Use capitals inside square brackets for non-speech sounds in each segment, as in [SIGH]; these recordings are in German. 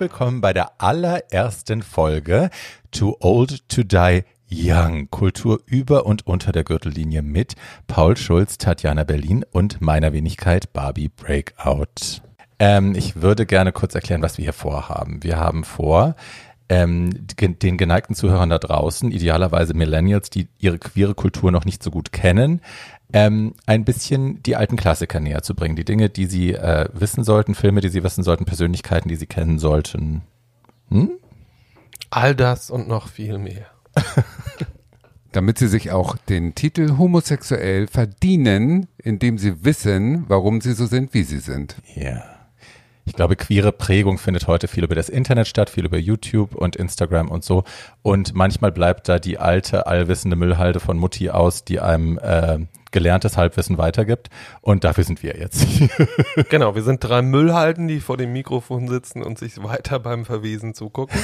Willkommen bei der allerersten Folge Too Old to Die Young. Kultur über und unter der Gürtellinie mit Paul Schulz, Tatjana Berlin und meiner Wenigkeit Barbie Breakout. Ähm, ich würde gerne kurz erklären, was wir hier vorhaben. Wir haben vor, ähm, den geneigten Zuhörern da draußen, idealerweise Millennials, die ihre queere Kultur noch nicht so gut kennen, ähm, ein bisschen die alten Klassiker näher zu bringen. Die Dinge, die sie äh, wissen sollten, Filme, die sie wissen sollten, Persönlichkeiten, die sie kennen sollten. Hm? All das und noch viel mehr. [LAUGHS] Damit sie sich auch den Titel homosexuell verdienen, indem sie wissen, warum sie so sind, wie sie sind. Ja. Ich glaube, queere Prägung findet heute viel über das Internet statt, viel über YouTube und Instagram und so. Und manchmal bleibt da die alte, allwissende Müllhalde von Mutti aus, die einem äh, gelerntes Halbwissen weitergibt. Und dafür sind wir jetzt. [LAUGHS] genau, wir sind drei Müllhalden, die vor dem Mikrofon sitzen und sich weiter beim Verwesen zugucken.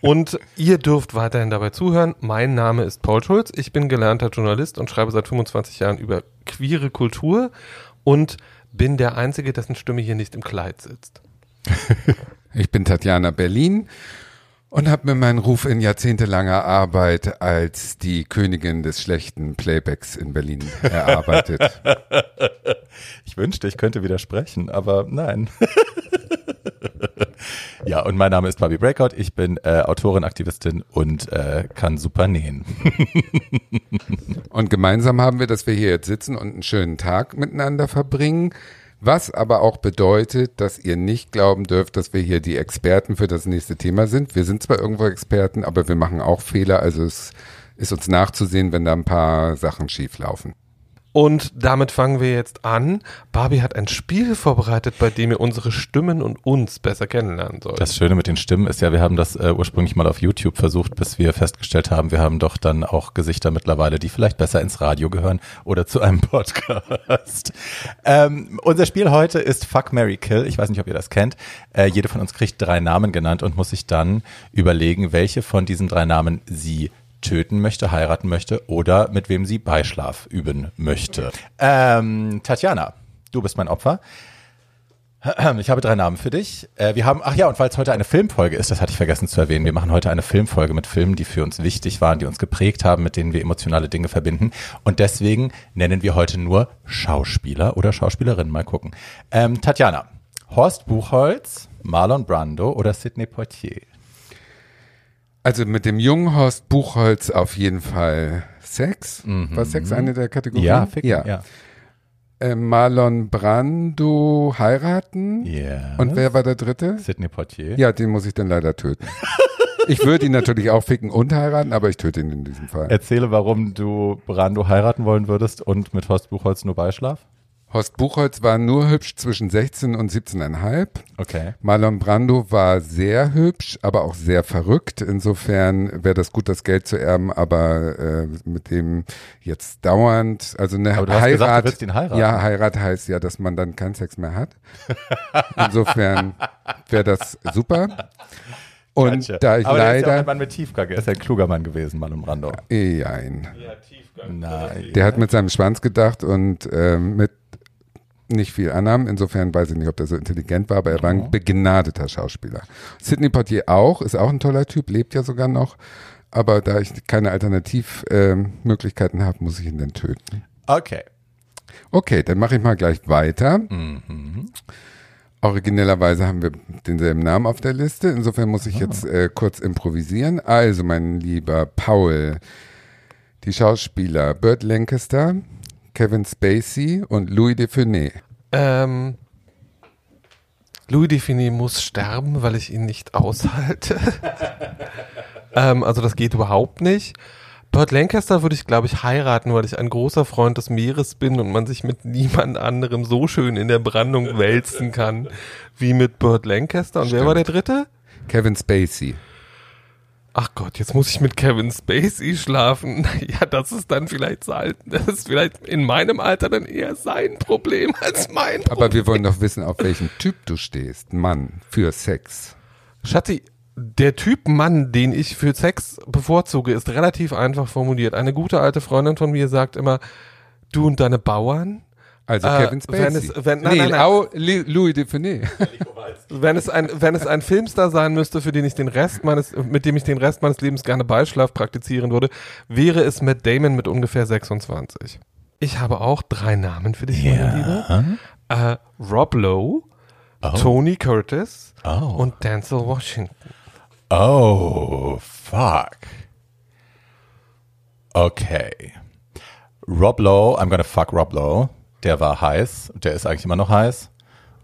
und ihr dürft weiterhin dabei zuhören. Mein Name ist Paul Schulz. Ich bin gelernter Journalist und schreibe seit 25 Jahren über queere Kultur und bin der Einzige, dessen Stimme hier nicht im Kleid sitzt. ich bin Tatjana Berlin und habe mir meinen Ruf in jahrzehntelanger Arbeit als die Königin des schlechten Playbacks in Berlin erarbeitet. [LAUGHS] Ich wünschte, ich könnte widersprechen, aber nein. [LAUGHS] ja, und mein Name ist Barbie Breakout. Ich bin äh, Autorin, Aktivistin und äh, kann super nähen. [LAUGHS] und gemeinsam haben wir, dass wir hier jetzt sitzen und einen schönen Tag miteinander verbringen. Was aber auch bedeutet, dass ihr nicht glauben dürft, dass wir hier die Experten für das nächste Thema sind. Wir sind zwar irgendwo Experten, aber wir machen auch Fehler. Also es ist uns nachzusehen, wenn da ein paar Sachen schief laufen. Und damit fangen wir jetzt an. Barbie hat ein Spiel vorbereitet, bei dem ihr unsere Stimmen und uns besser kennenlernen sollt. Das Schöne mit den Stimmen ist ja, wir haben das äh, ursprünglich mal auf YouTube versucht, bis wir festgestellt haben, wir haben doch dann auch Gesichter mittlerweile, die vielleicht besser ins Radio gehören oder zu einem [LAUGHS] Podcast. ähm, unser Spiel heute ist Fuck, Mary Kill. Ich weiß nicht, ob ihr das kennt. Äh, jede von uns kriegt drei Namen genannt und muss sich dann überlegen, welche von diesen drei Namen sie töten möchte, heiraten möchte oder mit wem sie Beischlaf üben möchte. Ähm, Tatjana, du bist mein Opfer. [CLEARS THROAT] Ich habe drei Namen für dich. Äh, wir haben, ach ja, und weil es heute eine Filmfolge ist, das hatte ich vergessen zu erwähnen, wir machen heute eine Filmfolge mit Filmen, die für uns wichtig waren, die uns geprägt haben, mit denen wir emotionale Dinge verbinden. Und deswegen nennen wir heute nur Schauspieler oder Schauspielerinnen. Mal gucken. Ähm, Tatjana, Horst Buchholz, Marlon Brando oder Sidney Poitier? Also mit dem jungen Horst Buchholz auf jeden Fall Sex. Mhm. War Sex eine der Kategorien? Ja, Ficken, ja. ja. Äh, Marlon Brando heiraten. Ja. Yes. Und wer war der dritte? Sidney Portier. Ja, den muss ich dann leider töten. [LAUGHS] ich würde ihn natürlich auch ficken und heiraten, aber ich töte ihn in diesem Fall. Erzähle, warum du Brando heiraten wollen würdest und mit Horst Buchholz nur Beischlaf? Horst Buchholz war nur hübsch zwischen 16 und 17,5. Okay. Marlon Brando war sehr hübsch, aber auch sehr verrückt. Insofern wäre das gut, das Geld zu erben, aber äh, mit dem jetzt dauernd, also eine aber du Heirat. Hast gesagt, du willst ihn heiraten. Ja, Heirat heißt ja, dass man dann keinen Sex mehr hat. Insofern wäre das super. Und gotcha. da ich aber leider. ist ja auch ein Mann mit Tiefgang. Er ist ein kluger Mann gewesen, Marlon Brando. Nein. Ja, Tiefgang. Nein. Der hat mit seinem Schwanz gedacht und äh, mit nicht viel annahm. Insofern weiß ich nicht, ob der so intelligent war, aber er war ein begnadeter Schauspieler. Sidney Poitier auch, ist auch ein toller Typ, lebt ja sogar noch. Aber da ich keine Alternativmöglichkeiten äh, habe, muss ich ihn dann töten. Okay. Okay, dann mache ich mal gleich weiter. Mhm. Originellerweise haben wir denselben Namen auf der Liste. Insofern muss ich ah. jetzt äh, kurz improvisieren. Also, mein lieber Paul, die Schauspieler Burt Lancaster, Kevin Spacey und Louis Define. Ähm, Louis Define muss sterben, weil ich ihn nicht aushalte. [LAUGHS] ähm, also das geht überhaupt nicht. Burt Lancaster würde ich, glaube ich, heiraten, weil ich ein großer Freund des Meeres bin und man sich mit niemand anderem so schön in der Brandung wälzen kann wie mit Burt Lancaster. Und Stimmt. wer war der dritte? Kevin Spacey ach Gott, jetzt muss ich mit Kevin Spacey schlafen. [LAUGHS] Ja, das ist dann vielleicht sein, das ist vielleicht in meinem Alter dann eher sein Problem als mein Problem. Aber wir wollen doch wissen, auf welchen Typ du stehst. Mann, für Sex. Schatti, der Typ Mann, den ich für Sex bevorzuge, ist relativ einfach formuliert. Eine gute alte Freundin von mir sagt immer, du und deine Bauern, Also äh, Kevin Spacey. Wenn es, wenn, nein, nee, nein, nein. Au, Louis Define. wenn es ein wenn es ein Filmstar sein müsste, für den ich den Rest meines mit dem ich den Rest meines Lebens gerne Beischlaf praktizieren würde, wäre es Matt Damon mit ungefähr 26. Ich habe auch drei Namen für dich, ja. meine Liebe. Äh, Rob Lowe, oh. Tony Curtis oh. und Denzel Washington. Oh, fuck. Okay. Rob Lowe, I'm gonna fuck Rob Lowe. Der war heiß, der ist eigentlich immer noch heiß.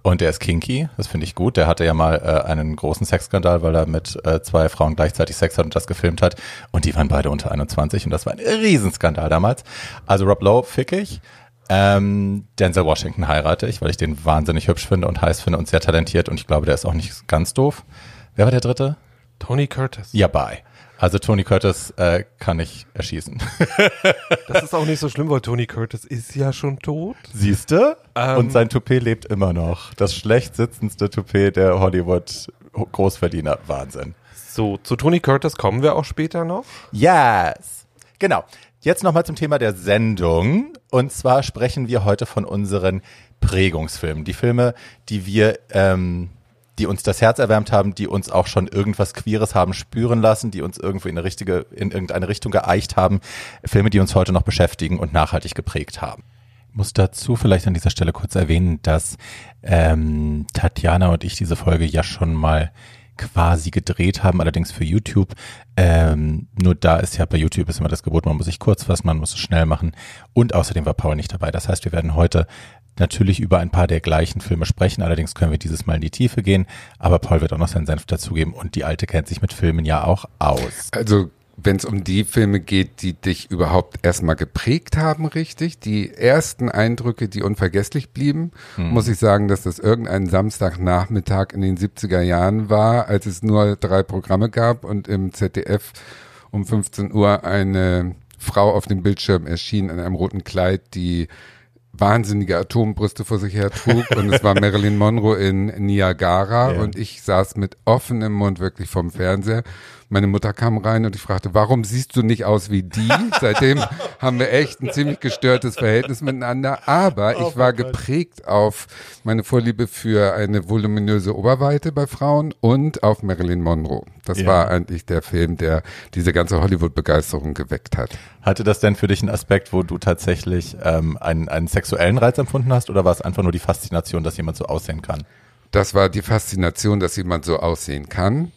Und der ist kinky, das finde ich gut. Der hatte ja mal äh, einen großen Sexskandal, weil er mit äh, zwei Frauen gleichzeitig Sex hat und das gefilmt hat. Und die waren beide unter 21 und das war ein Riesenskandal damals. Also Rob Lowe fick ich. Ähm, Denzel Washington heirate ich, weil ich den wahnsinnig hübsch finde und heiß finde und sehr talentiert und ich glaube, der ist auch nicht ganz doof. Wer war der dritte? Tony Curtis. Ja, bye. Also Tony Curtis äh, kann ich erschießen. [LAUGHS] das ist auch nicht so schlimm, weil Tony Curtis ist ja schon tot. Siehste? Ähm, Und sein Toupet lebt immer noch. Das schlecht sitzendste Toupet der Hollywood Großverdiener. Wahnsinn. So, zu Tony Curtis kommen wir auch später noch. Yes. Genau. Jetzt nochmal zum Thema der Sendung. Und zwar sprechen wir heute von unseren Prägungsfilmen. Die Filme, die wir ähm, die uns das Herz erwärmt haben, die uns auch schon irgendwas Queeres haben spüren lassen, die uns irgendwo in eine richtige, in irgendeine Richtung geeicht haben. Filme, die uns heute noch beschäftigen und nachhaltig geprägt haben. Ich muss dazu vielleicht an dieser Stelle kurz erwähnen, dass ähm, Tatjana und ich diese Folge ja schon mal quasi gedreht haben, allerdings für YouTube. Ähm, nur da ist ja bei YouTube ist immer das Gebot, man muss sich kurz fassen, man muss es schnell machen. Und außerdem war Paul nicht dabei. Das heißt, wir werden heute natürlich über ein paar der gleichen Filme sprechen. Allerdings können wir dieses Mal in die Tiefe gehen. Aber Paul wird auch noch seinen Senf dazugeben. Und die Alte kennt sich mit Filmen ja auch aus. Also wenn es um die Filme geht, die dich überhaupt erstmal geprägt haben, richtig, die ersten Eindrücke, die unvergesslich blieben, hm. muss ich sagen, dass das irgendein Samstagnachmittag in den 70er Jahren war, als es nur drei Programme gab und im ZDF um 15 Uhr eine Frau auf dem Bildschirm erschien in einem roten Kleid, die wahnsinnige Atombrüste vor sich her trug. Und es war Marilyn Monroe in Niagara. Ja. und ich saß mit offenem Mund wirklich vom Fernseher meine Mutter kam rein und ich fragte, warum siehst du nicht aus wie die? Seitdem haben wir echt ein ziemlich gestörtes Verhältnis miteinander. Aber oh ich war geprägt auf meine Vorliebe für eine voluminöse Oberweite bei Frauen und auf Marilyn Monroe. Das ja. war eigentlich der Film, der diese ganze Hollywood-Begeisterung geweckt hat. Hatte das denn für dich einen Aspekt, wo du tatsächlich ähm, einen, einen sexuellen Reiz empfunden hast oder war es einfach nur die Faszination, dass jemand so aussehen kann? Das war die Faszination, dass jemand so aussehen kann.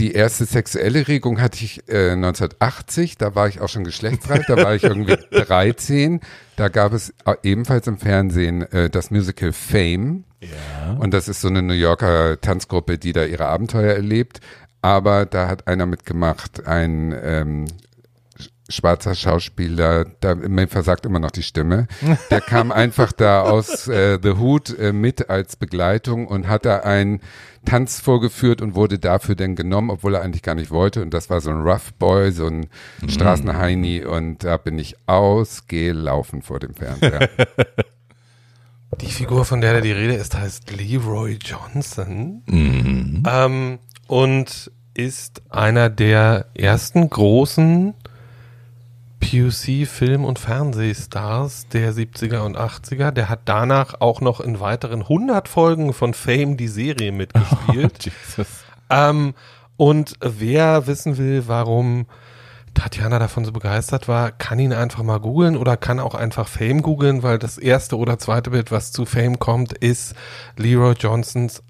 Die erste sexuelle Regung hatte ich äh, 1980, da war ich auch schon geschlechtsreif, da war ich irgendwie [LAUGHS] 13. Da gab es äh, ebenfalls im Fernsehen äh, das Musical Fame. Ja. Und das ist so eine New Yorker Tanzgruppe, die da ihre Abenteuer erlebt. Aber da hat einer mitgemacht, ein ähm, schwarzer Schauspieler, da, mir versagt immer noch die Stimme, der kam einfach da aus äh, The Hood äh, mit als Begleitung und hat da einen Tanz vorgeführt und wurde dafür dann genommen, obwohl er eigentlich gar nicht wollte. Und das war so ein Rough Boy, so ein mm. Straßenheini und da bin ich ausgelaufen vor dem Fernseher. [LAUGHS] Die Figur, von der da die Rede ist, heißt Leroy Johnson mm. ähm, und ist einer der ersten großen PUC Film- und Fernsehstars der 70er und 80er. Der hat danach auch noch in weiteren 100 Folgen von Fame die Serie [LAUGHS] mitgespielt. Oh, ähm, und wer wissen will, warum Tatjana davon so begeistert war, kann ihn einfach mal googeln oder kann auch einfach Fame googeln, weil das erste oder zweite Bild, was zu Fame kommt, ist Leroy Johnsons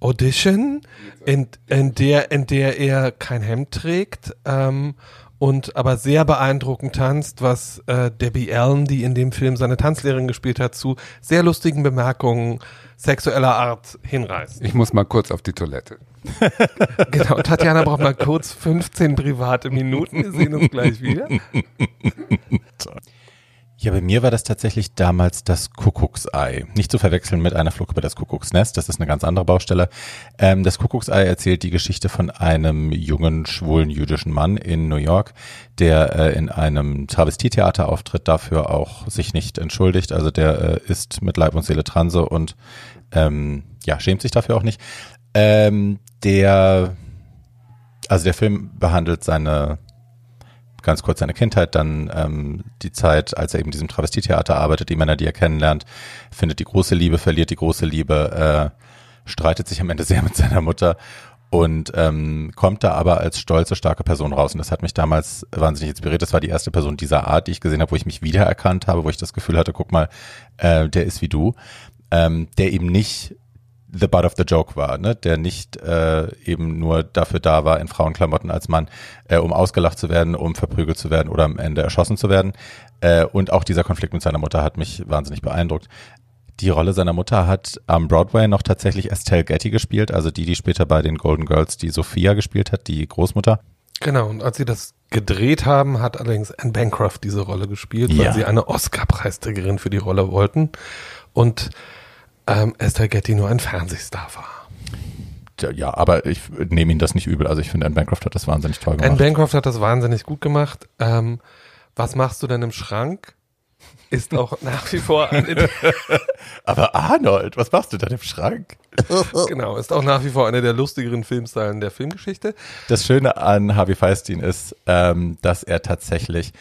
Audition, in, in, der, in der er kein Hemd trägt ähm, und aber sehr beeindruckend tanzt, was äh, Debbie Allen, die in dem Film seine Tanzlehrerin gespielt hat, zu sehr lustigen Bemerkungen sexueller Art hinreißt. Ich muss mal kurz auf die Toilette. [LAUGHS] genau, Tatjana braucht mal kurz 15 private Minuten. Wir sehen uns gleich wieder. [LAUGHS] Ja, bei mir war das tatsächlich damals das Kuckucksei. Nicht zu verwechseln mit einer Flug über das Kuckucksnest, das ist eine ganz andere Baustelle. Ähm, das Kuckucksei erzählt die Geschichte von einem jungen, schwulen jüdischen Mann in New York, der äh, in einem Travestietheater auftritt, dafür auch sich nicht entschuldigt. Also der äh, ist mit Leib und Seele Transe und ähm, ja, schämt sich dafür auch nicht. Ähm, der, also der Film behandelt seine ganz kurz seine Kindheit, dann ähm, die Zeit, als er eben in diesem Travestietheater arbeitet, die Männer, die er kennenlernt, findet die große Liebe, verliert die große Liebe, äh, streitet sich am Ende sehr [LAUGHS] mit seiner Mutter und ähm, kommt da aber als stolze, starke Person raus. Und das hat mich damals wahnsinnig inspiriert. Das war die erste Person dieser Art, die ich gesehen habe, wo ich mich wiedererkannt habe, wo ich das Gefühl hatte, guck mal, äh, der ist wie du, ähm, der eben nicht the butt of the joke war, ne? der nicht äh, eben nur dafür da war, in Frauenklamotten als Mann, äh, um ausgelacht zu werden, um verprügelt zu werden oder am Ende erschossen zu werden. Äh, und auch dieser Konflikt mit seiner Mutter hat mich wahnsinnig beeindruckt. Die Rolle seiner Mutter hat am Broadway noch tatsächlich Estelle Getty gespielt, also die, die später bei den Golden Girls die Sophia gespielt hat, die Großmutter. Genau, und als sie das gedreht haben, hat allerdings Anne Bancroft diese Rolle gespielt, weil ja. sie eine Oscar-Preisträgerin für die Rolle wollten und ähm, Estelle Getty nur ein Fernsehstar war. Ja, aber ich nehme Ihnen das nicht übel. Also ich finde, Anne Bancroft hat das wahnsinnig toll gemacht. Anne Bancroft hat das wahnsinnig gut gemacht. Ähm, was machst du denn im Schrank? ist auch [LAUGHS] nach wie vor eine [LAUGHS] Aber Arnold, was machst du da im Schrank? [LAUGHS] genau, ist auch nach wie vor einer der lustigeren Filmstylen der Filmgeschichte. Das Schöne an Harvey Feinstein ist, ähm, dass er tatsächlich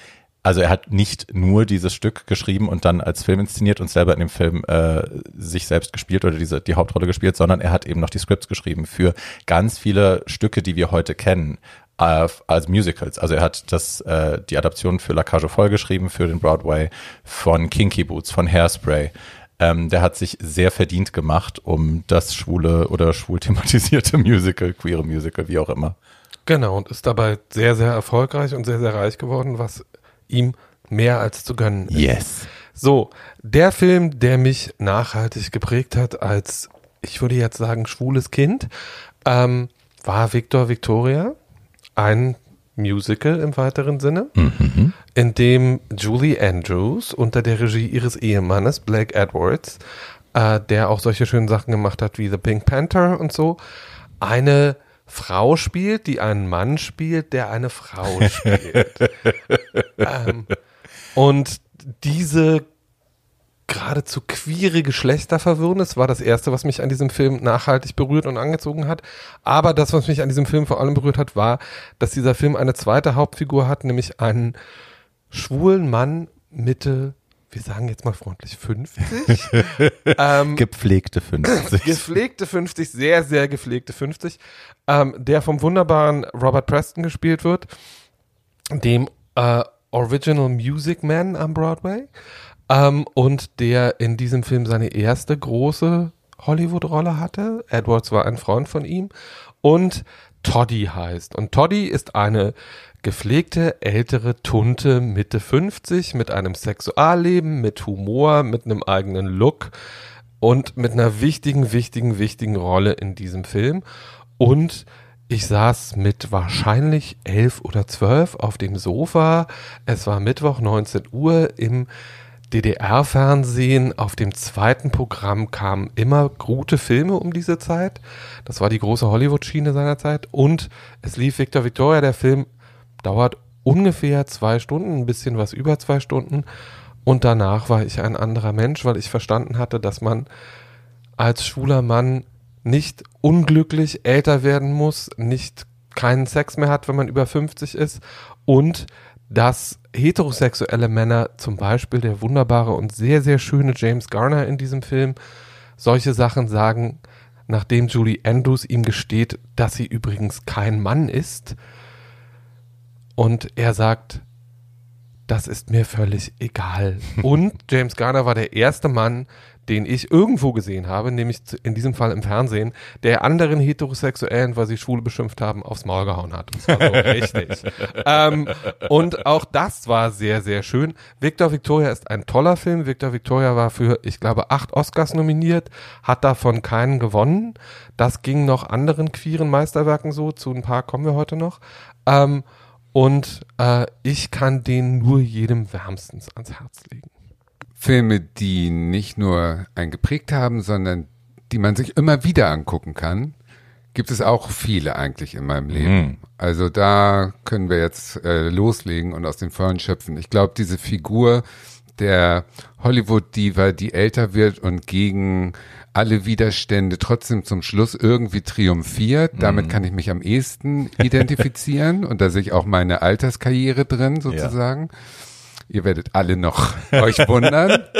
also er hat nicht nur dieses Stück geschrieben und dann als Film inszeniert und selber in dem Film äh, sich selbst gespielt oder diese die Hauptrolle gespielt, sondern er hat eben noch die Scripts geschrieben für ganz viele Stücke, die wir heute kennen äh, als Musicals. Also er hat das, äh, die Adaption für La Cage voll geschrieben für den Broadway von Kinky Boots, von Hairspray. Ähm, der hat sich sehr verdient gemacht, um das schwule oder schwul thematisierte [LAUGHS] Musical, queere Musical, wie auch immer. Genau, und ist dabei sehr, sehr erfolgreich und sehr, sehr reich geworden, was ihm mehr als zu gönnen ist. Yes. So, der Film, der mich nachhaltig geprägt hat als, ich würde jetzt sagen, schwules Kind, ähm, war Victor Victoria ein Musical im weiteren Sinne, mhm. in dem Julie Andrews unter der Regie ihres Ehemannes Blake Edwards, äh, der auch solche schönen Sachen gemacht hat wie The Pink Panther und so, eine Frau spielt, die einen Mann spielt, der eine Frau [LAUGHS] spielt. ähm, und diese geradezu queere Geschlechterverwirrung. Das war das Erste, was mich an diesem Film nachhaltig berührt und angezogen hat. Aber das, was mich an diesem Film vor allem berührt hat, war, dass dieser Film eine zweite Hauptfigur hat, nämlich einen schwulen Mann Mitte wir sagen jetzt mal freundlich 50. [LAUGHS] ähm, gepflegte 50. [LAUGHS] gepflegte 50, sehr, sehr gepflegte 50, ähm, der vom wunderbaren Robert Preston gespielt wird, dem äh, Original Music Man am Broadway. Ähm, und der in diesem Film seine erste große Hollywood-Rolle hatte. Edwards war ein Freund von ihm. Und Toddy heißt. Und Toddy ist eine gepflegte, ältere Tunte Mitte 50 mit einem Sexualleben, mit Humor, mit einem eigenen Look und mit einer wichtigen, wichtigen, wichtigen Rolle in diesem Film. Und ich saß mit wahrscheinlich elf oder zwölf auf dem Sofa. Es war Mittwoch 19 Uhr im DDR-Fernsehen auf dem zweiten Programm kamen immer gute Filme um diese Zeit. Das war die große Hollywood-Schiene seiner Zeit. Und es lief Victor Victoria. Der Film dauert ungefähr zwei Stunden, ein bisschen was über zwei Stunden. Und danach war ich ein anderer Mensch, weil ich verstanden hatte, dass man als schwuler Mann nicht unglücklich älter werden muss, nicht keinen Sex mehr hat, wenn man über 50 ist und dass heterosexuelle Männer, zum Beispiel der wunderbare und sehr, sehr schöne James Garner in diesem Film, solche Sachen sagen, nachdem Julie Andrews ihm gesteht, dass sie übrigens kein Mann ist. Und er sagt, das ist mir völlig egal. [LAUGHS] Und James Garner war der erste Mann, den ich irgendwo gesehen habe, nämlich in diesem Fall im Fernsehen, der anderen Heterosexuellen, weil sie Schwule beschimpft haben, aufs Maul gehauen hat. Das war so [LAUGHS] richtig. ähm, und auch das war sehr, sehr schön. Victor Victoria ist ein toller Film. Victor Victoria war für, ich glaube, acht Oscars nominiert, hat davon keinen gewonnen. Das ging noch anderen queeren Meisterwerken so. Zu ein paar kommen wir heute noch. Ähm, und äh, ich kann den nur jedem wärmstens ans Herz legen. Filme, die nicht nur einen geprägt haben, sondern die man sich immer wieder angucken kann, gibt es auch viele eigentlich in meinem Leben. Mhm. Also da können wir jetzt äh, loslegen und aus den Vollen schöpfen. Ich glaube, diese Figur der Hollywood-Diva, die älter wird und gegen alle Widerstände trotzdem zum Schluss irgendwie triumphiert. Damit mhm. kann ich mich am ehesten identifizieren [LAUGHS] und da sehe ich auch meine Alterskarriere drin sozusagen. Ja. Ihr werdet alle noch [LAUGHS] euch wundern. [LAUGHS]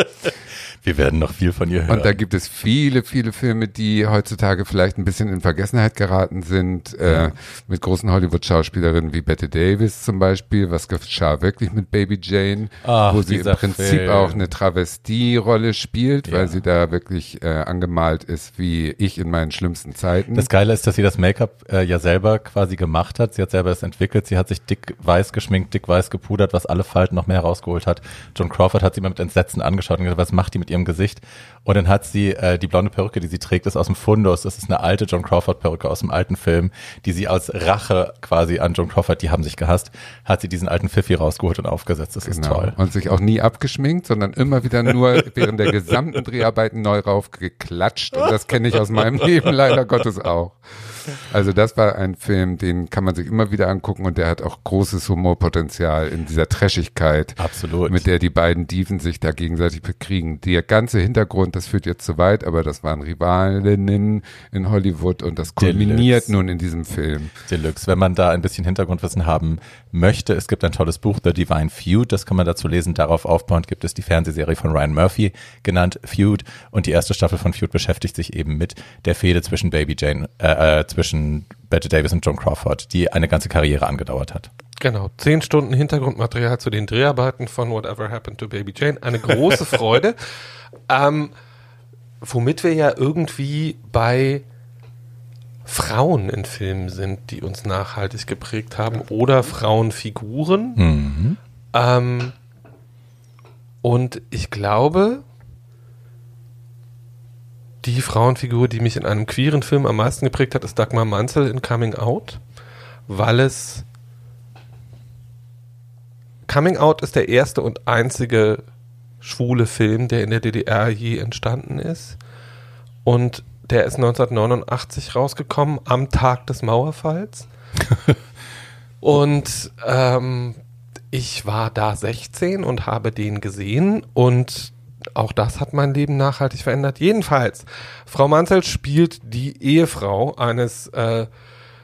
Wir werden noch viel von ihr hören. Und da gibt es viele, viele Filme, die heutzutage vielleicht ein bisschen in Vergessenheit geraten sind, äh, mit großen Hollywood-Schauspielerinnen wie Bette Davis zum Beispiel. Was geschah wirklich mit Baby Jane, Ach, wo sie im Prinzip Film. auch eine Travestie-Rolle spielt, ja. weil sie da wirklich äh, angemalt ist wie ich in meinen schlimmsten Zeiten. Das Geile ist, dass sie das Make-up äh, ja selber quasi gemacht hat. Sie hat selber das entwickelt. Sie hat sich dick weiß geschminkt, dick weiß gepudert, was alle Falten noch mehr rausgeholt hat. John Crawford hat sie mal mit Entsetzen angeschaut und gesagt, was macht die mit ihrem Gesicht. Und dann hat sie äh, die blonde Perücke, die sie trägt, ist aus dem Fundus. Das ist eine alte John Crawford Perücke aus dem alten Film, die sie aus Rache quasi an John Crawford, die haben sich gehasst, hat sie diesen alten Pfiffi rausgeholt und aufgesetzt. Das genau. ist toll. Und sich auch nie abgeschminkt, sondern immer wieder nur [LAUGHS] während der gesamten Dreharbeiten neu raufgeklatscht. Und das kenne ich aus meinem [LAUGHS] Leben leider Gottes auch. Also das war ein Film, den kann man sich immer wieder angucken und der hat auch großes Humorpotenzial in dieser Trashigkeit. Absolut. Mit der die beiden Dieven sich da gegenseitig bekriegen. Der ganze Hintergrund, das führt jetzt zu weit, aber das waren Rivalinnen in Hollywood und das kulminiert Deluxe. nun in diesem Film. Deluxe. Wenn man da ein bisschen Hintergrundwissen haben möchte, es gibt ein tolles Buch, The Divine Feud, das kann man dazu lesen. Darauf aufbauend gibt es die Fernsehserie von Ryan Murphy, genannt Feud. Und die erste Staffel von Feud beschäftigt sich eben mit der Fehde zwischen Baby Jane, äh, äh zwischen Bette Davis und John Crawford, die eine ganze Karriere angedauert hat. Genau, zehn Stunden Hintergrundmaterial zu den Dreharbeiten von Whatever Happened to Baby Jane. Eine große Freude. [LAUGHS] ähm, womit wir ja irgendwie bei Frauen in Filmen sind, die uns nachhaltig geprägt haben oder Frauenfiguren. Mhm. Ähm, und ich glaube, die Frauenfigur, die mich in einem queeren Film am meisten geprägt hat, ist Dagmar Manzel in Coming Out, weil es Coming Out ist der erste und einzige schwule Film, der in der DDR je entstanden ist. Und der ist 1989 rausgekommen, am Tag des Mauerfalls. [LAUGHS] und ähm, ich war da 16 und habe den gesehen und auch das hat mein Leben nachhaltig verändert. Jedenfalls, Frau Manzel spielt die Ehefrau eines äh,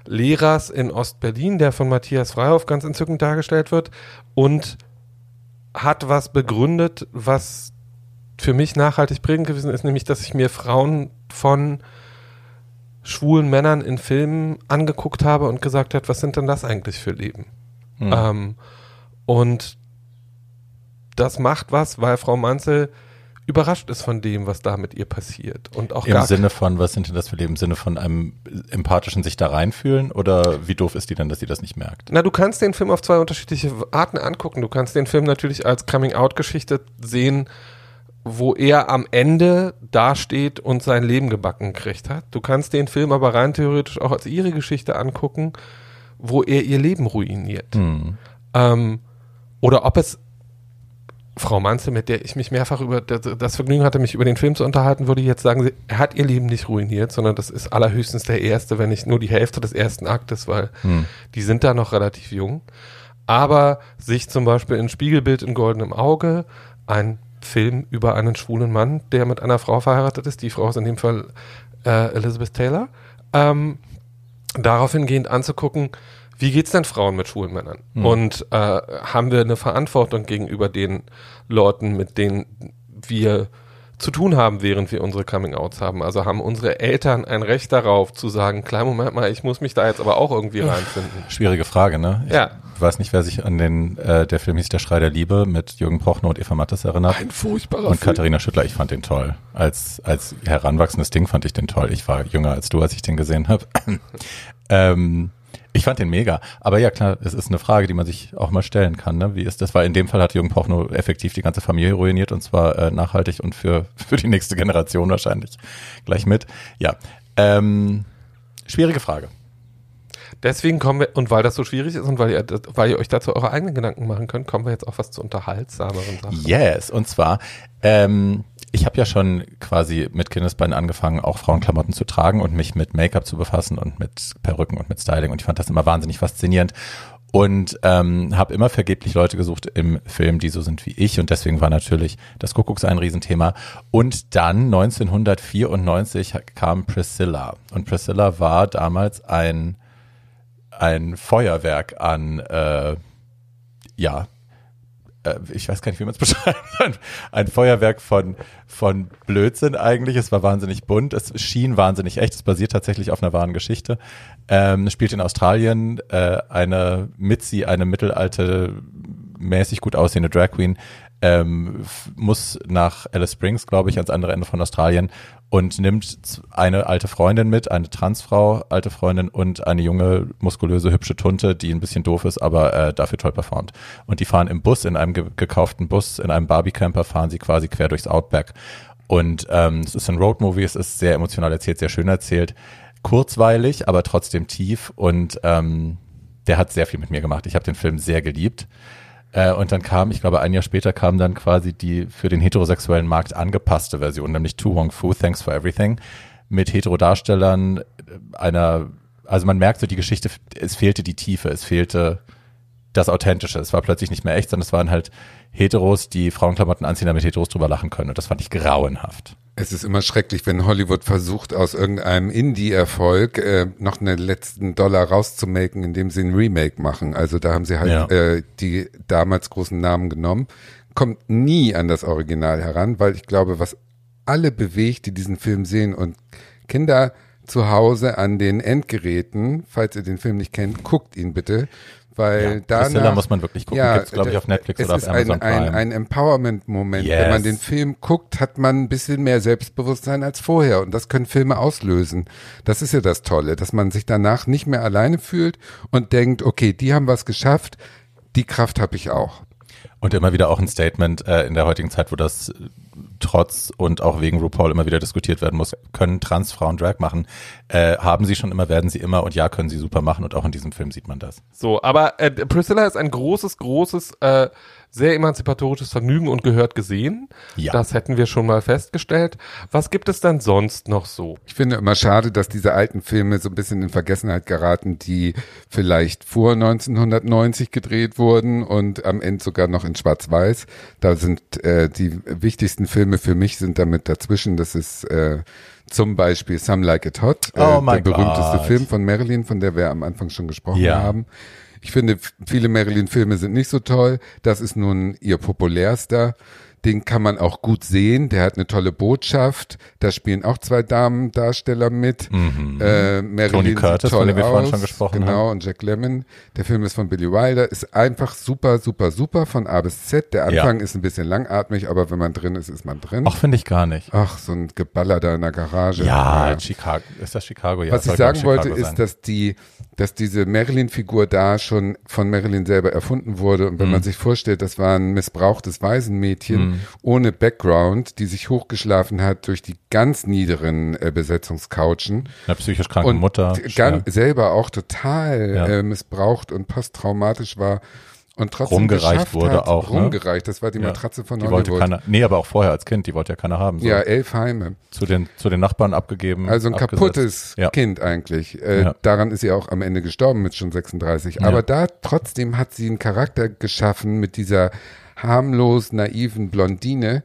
Lehrers in Ostberlin, der von Matthias Freihoff ganz entzückend dargestellt wird und hat was begründet, was für mich nachhaltig prägend gewesen ist, nämlich, dass ich mir Frauen von schwulen Männern in Filmen angeguckt habe und gesagt hat, was sind denn das eigentlich für Leben? Mhm. Ähm, und das macht was, weil Frau Manzel überrascht ist von dem, was da mit ihr passiert. Und auch Im Sinne von, was sind denn das für Leben? Im Sinne von einem empathischen sich da reinfühlen? Oder wie doof ist die denn, dass sie das nicht merkt? Na, du kannst den Film auf zwei unterschiedliche Arten angucken. Du kannst den Film natürlich als Coming-out-Geschichte sehen, wo er am Ende dasteht und sein Leben gebacken gekriegt hat. Du kannst den Film aber rein theoretisch auch als ihre Geschichte angucken, wo er ihr Leben ruiniert. Hm. Ähm, oder ob es Frau Manze, mit der ich mich mehrfach über das Vergnügen hatte, mich über den Film zu unterhalten, würde ich jetzt sagen, er hat ihr Leben nicht ruiniert, sondern das ist allerhöchstens der erste, wenn nicht nur die Hälfte des ersten Aktes, weil hm. die sind da noch relativ jung. Aber sich zum Beispiel in Spiegelbild in goldenem Auge, ein Film über einen schwulen Mann, der mit einer Frau verheiratet ist, die Frau ist in dem Fall äh, Elizabeth Taylor, ähm, darauf hingehend anzugucken, wie geht's denn Frauen mit schwulen Männern? Mhm. Und äh, haben wir eine Verantwortung gegenüber den Leuten, mit denen wir zu tun haben, während wir unsere Coming-Outs haben. Also haben unsere Eltern ein Recht darauf zu sagen, klein Moment mal, ich muss mich da jetzt aber auch irgendwie reinfinden. Schwierige Frage, ne? Ich ja. weiß nicht, wer sich an den, äh, der Film hieß Der Schrei der Liebe mit Jürgen Prochnow und Eva Mattes erinnert. Ein furchtbarer Und Film. Katharina Schüttler, ich fand den toll. Als, als heranwachsendes Ding fand ich den toll. Ich war jünger als du, als ich den gesehen habe. [CLEARS THROAT] ähm, ich fand den mega. Aber ja, klar, es ist eine Frage, die man sich auch mal stellen kann. Ne? Wie ist das? Weil in dem Fall hat Jürgen Poch nur effektiv die ganze Familie ruiniert und zwar äh, nachhaltig und für, [LAUGHS] für die nächste Generation wahrscheinlich gleich mit. Ja. Ähm, schwierige Frage. Deswegen kommen wir, und weil das so schwierig ist und weil ihr, weil ihr euch dazu eure eigenen Gedanken machen könnt, kommen wir jetzt auf was zu unterhaltsameren Sachen. Yes, und zwar, ähm, ich habe ja schon quasi mit Kindesbeinen angefangen, auch Frauenklamotten zu tragen und mich mit Make-up zu befassen und mit Perücken und mit Styling. Und ich fand das immer wahnsinnig faszinierend. und ähm, habe immer vergeblich Leute gesucht im Film, die so sind wie ich und deswegen war natürlich das Kuckucks ein Riesenthema. Und dann 1994 kam Priscilla und Priscilla war damals ein ein Feuerwerk an äh, ja ich weiß gar nicht, wie man es [LAUGHS] beschreibt, ein, ein, Feuerwerk von, von Blödsinn eigentlich. Es war wahnsinnig bunt, es schien wahnsinnig echt, es basiert tatsächlich auf einer wahren Geschichte. Ähm, spielt in Australien äh, eine Mitzi, eine mittelalte, mäßig gut aussehende Drag Queen, ähm, muss nach Alice Springs, glaube ich, ans andere Ende von Australien und nimmt eine alte Freundin mit, eine Transfrau, alte Freundin und eine junge, muskulöse, hübsche Tunte, die ein bisschen doof ist, aber äh, dafür toll performt. Und die fahren im Bus, in einem ge gekauften Bus, in einem Barbie-Camper, fahren sie quasi quer durchs Outback. Und ähm, es ist ein Roadmovie, es ist sehr emotional erzählt, sehr schön erzählt, kurzweilig, aber trotzdem tief und ähm, der hat sehr viel mit mir gemacht. Ich habe den Film sehr geliebt. Äh, und dann kam, ich glaube, ein Jahr später kam dann quasi die für den heterosexuellen Markt angepasste Version, nämlich Tu Wong Fu, Thanks for Everything, mit Heterodarstellern äh, einer, also man merkt so die Geschichte, es fehlte die Tiefe, es fehlte das Authentische. Es war plötzlich nicht mehr echt, sondern es waren halt Heteros, die Frauenklamotten anziehen, damit Heteros drüber lachen können. Und das fand ich grauenhaft. Es ist immer schrecklich, wenn Hollywood versucht, aus irgendeinem Indie-Erfolg äh, noch einen letzten Dollar rauszumaken, indem sie ein Remake machen. Also da haben sie halt ja. äh, die damals großen Namen genommen. Kommt nie an das Original heran, weil ich glaube, was alle bewegt, die diesen Film sehen und Kinder zu Hause an den Endgeräten, falls ihr den Film nicht kennt, guckt ihn bitte weil ja, danach, Priscilla muss man wirklich gucken. Ja, Gibt's glaube ich auf Netflix oder auf Amazon Prime. Es ein, ein Empowerment-Moment. Yes. Wenn man den Film guckt, hat man ein bisschen mehr Selbstbewusstsein als vorher und das können Filme auslösen. Das ist ja das Tolle, dass man sich danach nicht mehr alleine fühlt und denkt, okay, die haben was geschafft, die Kraft habe ich auch. Und immer wieder auch ein Statement äh, in der heutigen Zeit, wo das trotz und auch wegen RuPaul immer wieder diskutiert werden muss, können Transfrauen Drag machen. Äh, haben sie schon immer, werden sie immer und ja, können sie super machen und auch in diesem Film sieht man das. So, aber äh, Priscilla ist ein großes, großes äh, sehr emanzipatorisches Vergnügen und gehört gesehen. Ja. Das hätten wir schon mal festgestellt. Was gibt es dann sonst noch so? Ich finde immer schade, dass diese alten Filme so ein bisschen in Vergessenheit geraten, die vielleicht vor 1990 gedreht wurden und am Ende sogar noch in Schwarz-Weiß. Da sind äh, die wichtigsten Filme für mich sind damit dazwischen. Das ist äh, zum Beispiel Some Like It Hot, äh, oh der berühmteste God. Film von Marilyn, von der wir am Anfang schon gesprochen ja. haben. Ich finde, viele Marilyn-Filme sind nicht so toll. Das ist nun ihr populärster. Den kann man auch gut sehen. Der hat eine tolle Botschaft. Da spielen auch zwei Damendarsteller mit. Mhm. Äh, Marilyn Tony Curtis, von dem wir vorhin schon gesprochen genau, haben. und Jack Lemmon. Der Film ist von Billy Wilder. Ist einfach super, super, super von A bis Z. Der Anfang ja. ist ein bisschen langatmig, aber wenn man drin ist, ist man drin. Ach, finde ich gar nicht. Ach, so ein Geballer da in der Garage. Ja, ja. Chicago. Ist das Chicago? Ja, Was ich sagen wollte, ist, dass die, dass diese Marilyn-Figur da schon von Marilyn selber erfunden wurde. Und wenn mhm. man sich vorstellt, das war ein missbrauchtes Waisenmädchen mhm. ohne Back Background, die sich hochgeschlafen hat durch die ganz niederen äh, Besetzungscouchen. Eine psychisch kranke und Mutter. Ganz, selber auch total ja. äh, missbraucht und posttraumatisch war und trotzdem rumgereicht wurde hat, auch. Ne? Rumgereicht, das war die ja. Matratze von die Hollywood. Wollte keine, nee, aber auch vorher als Kind, die wollte ja keiner haben. So. Ja, elf Heime. Zu den, zu den Nachbarn abgegeben. Also ein abgesetzt. kaputtes ja. Kind eigentlich. Äh, ja. Daran ist sie auch am Ende gestorben mit schon 36. Aber da trotzdem hat sie einen Charakter geschaffen mit dieser harmlos naiven Blondine.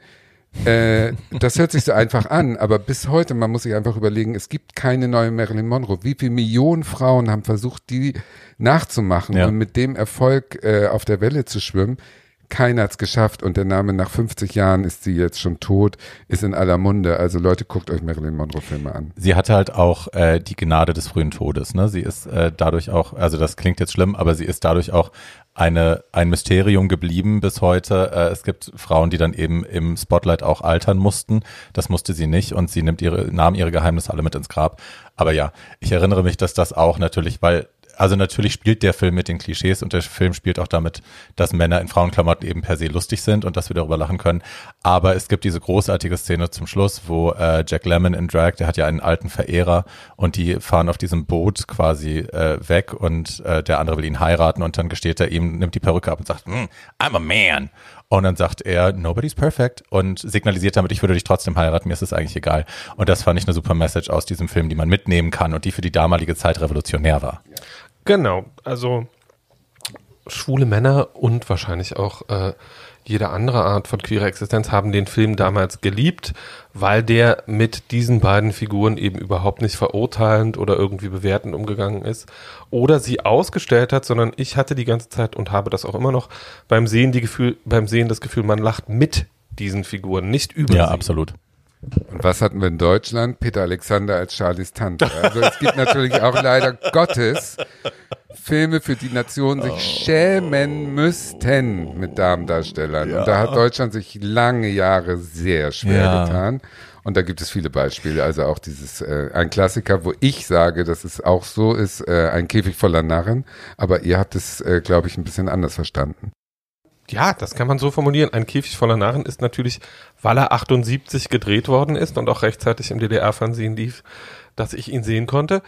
Äh, das hört sich so einfach an, aber bis heute, man muss sich einfach überlegen, es gibt keine neue Marilyn Monroe. Wie viele Millionen Frauen haben versucht, die nachzumachen ja. und mit dem Erfolg äh, auf der Welle zu schwimmen? Keiner hat's geschafft und der Name nach 50 Jahren ist sie jetzt schon tot, ist in aller Munde. Also Leute, guckt euch Marilyn Monroe Filme an. Sie hatte halt auch äh, die Gnade des frühen Todes. Ne? Sie ist äh, dadurch auch, also das klingt jetzt schlimm, aber sie ist dadurch auch eine, ein Mysterium geblieben bis heute. Äh, es gibt Frauen, die dann eben im Spotlight auch altern mussten. Das musste sie nicht und sie nimmt ihre, nahm ihre Geheimnisse alle mit ins Grab. Aber ja, ich erinnere mich, dass das auch natürlich, weil also natürlich spielt der Film mit den Klischees und der Film spielt auch damit, dass Männer in Frauenklamotten eben per se lustig sind und dass wir darüber lachen können. Aber es gibt diese großartige Szene zum Schluss, wo äh, Jack Lemmon in Drag, der hat ja einen alten Verehrer und die fahren auf diesem Boot quasi äh, weg und äh, der andere will ihn heiraten und dann gesteht er ihm, nimmt die Perücke ab und sagt, mm, I'm a man. Und dann sagt er, nobody's perfect und signalisiert damit, ich würde dich trotzdem heiraten, mir ist es eigentlich egal. Und das fand ich eine super Message aus diesem Film, die man mitnehmen kann und die für die damalige Zeit revolutionär war. Genau, also schwule Männer und wahrscheinlich auch äh, jede andere Art von queerer Existenz haben den Film damals geliebt, weil der mit diesen beiden Figuren eben überhaupt nicht verurteilend oder irgendwie bewertend umgegangen ist oder sie ausgestellt hat, sondern ich hatte die ganze Zeit und habe das auch immer noch beim Sehen die Gefühl, beim Sehen das Gefühl, man lacht mit diesen Figuren, nicht über Ja, sie. absolut. Und was hatten wir in Deutschland? Peter Alexander als Charlies Tante. Also es gibt natürlich auch leider Gottes Filme, für die Nationen sich schämen müssten mit Damendarstellern. Und da hat Deutschland sich lange Jahre sehr schwer Ja. getan. Und da gibt es viele Beispiele. Also auch dieses, äh, ein Klassiker, wo ich sage, dass es auch so ist, äh, ein Käfig voller Narren. Aber ihr habt es, äh, glaube ich, ein bisschen anders verstanden. Ja, das kann man so formulieren. Ein Käfig voller Narren ist natürlich, weil er 78 gedreht worden ist und auch rechtzeitig im DDR-Fernsehen lief, dass ich ihn sehen konnte.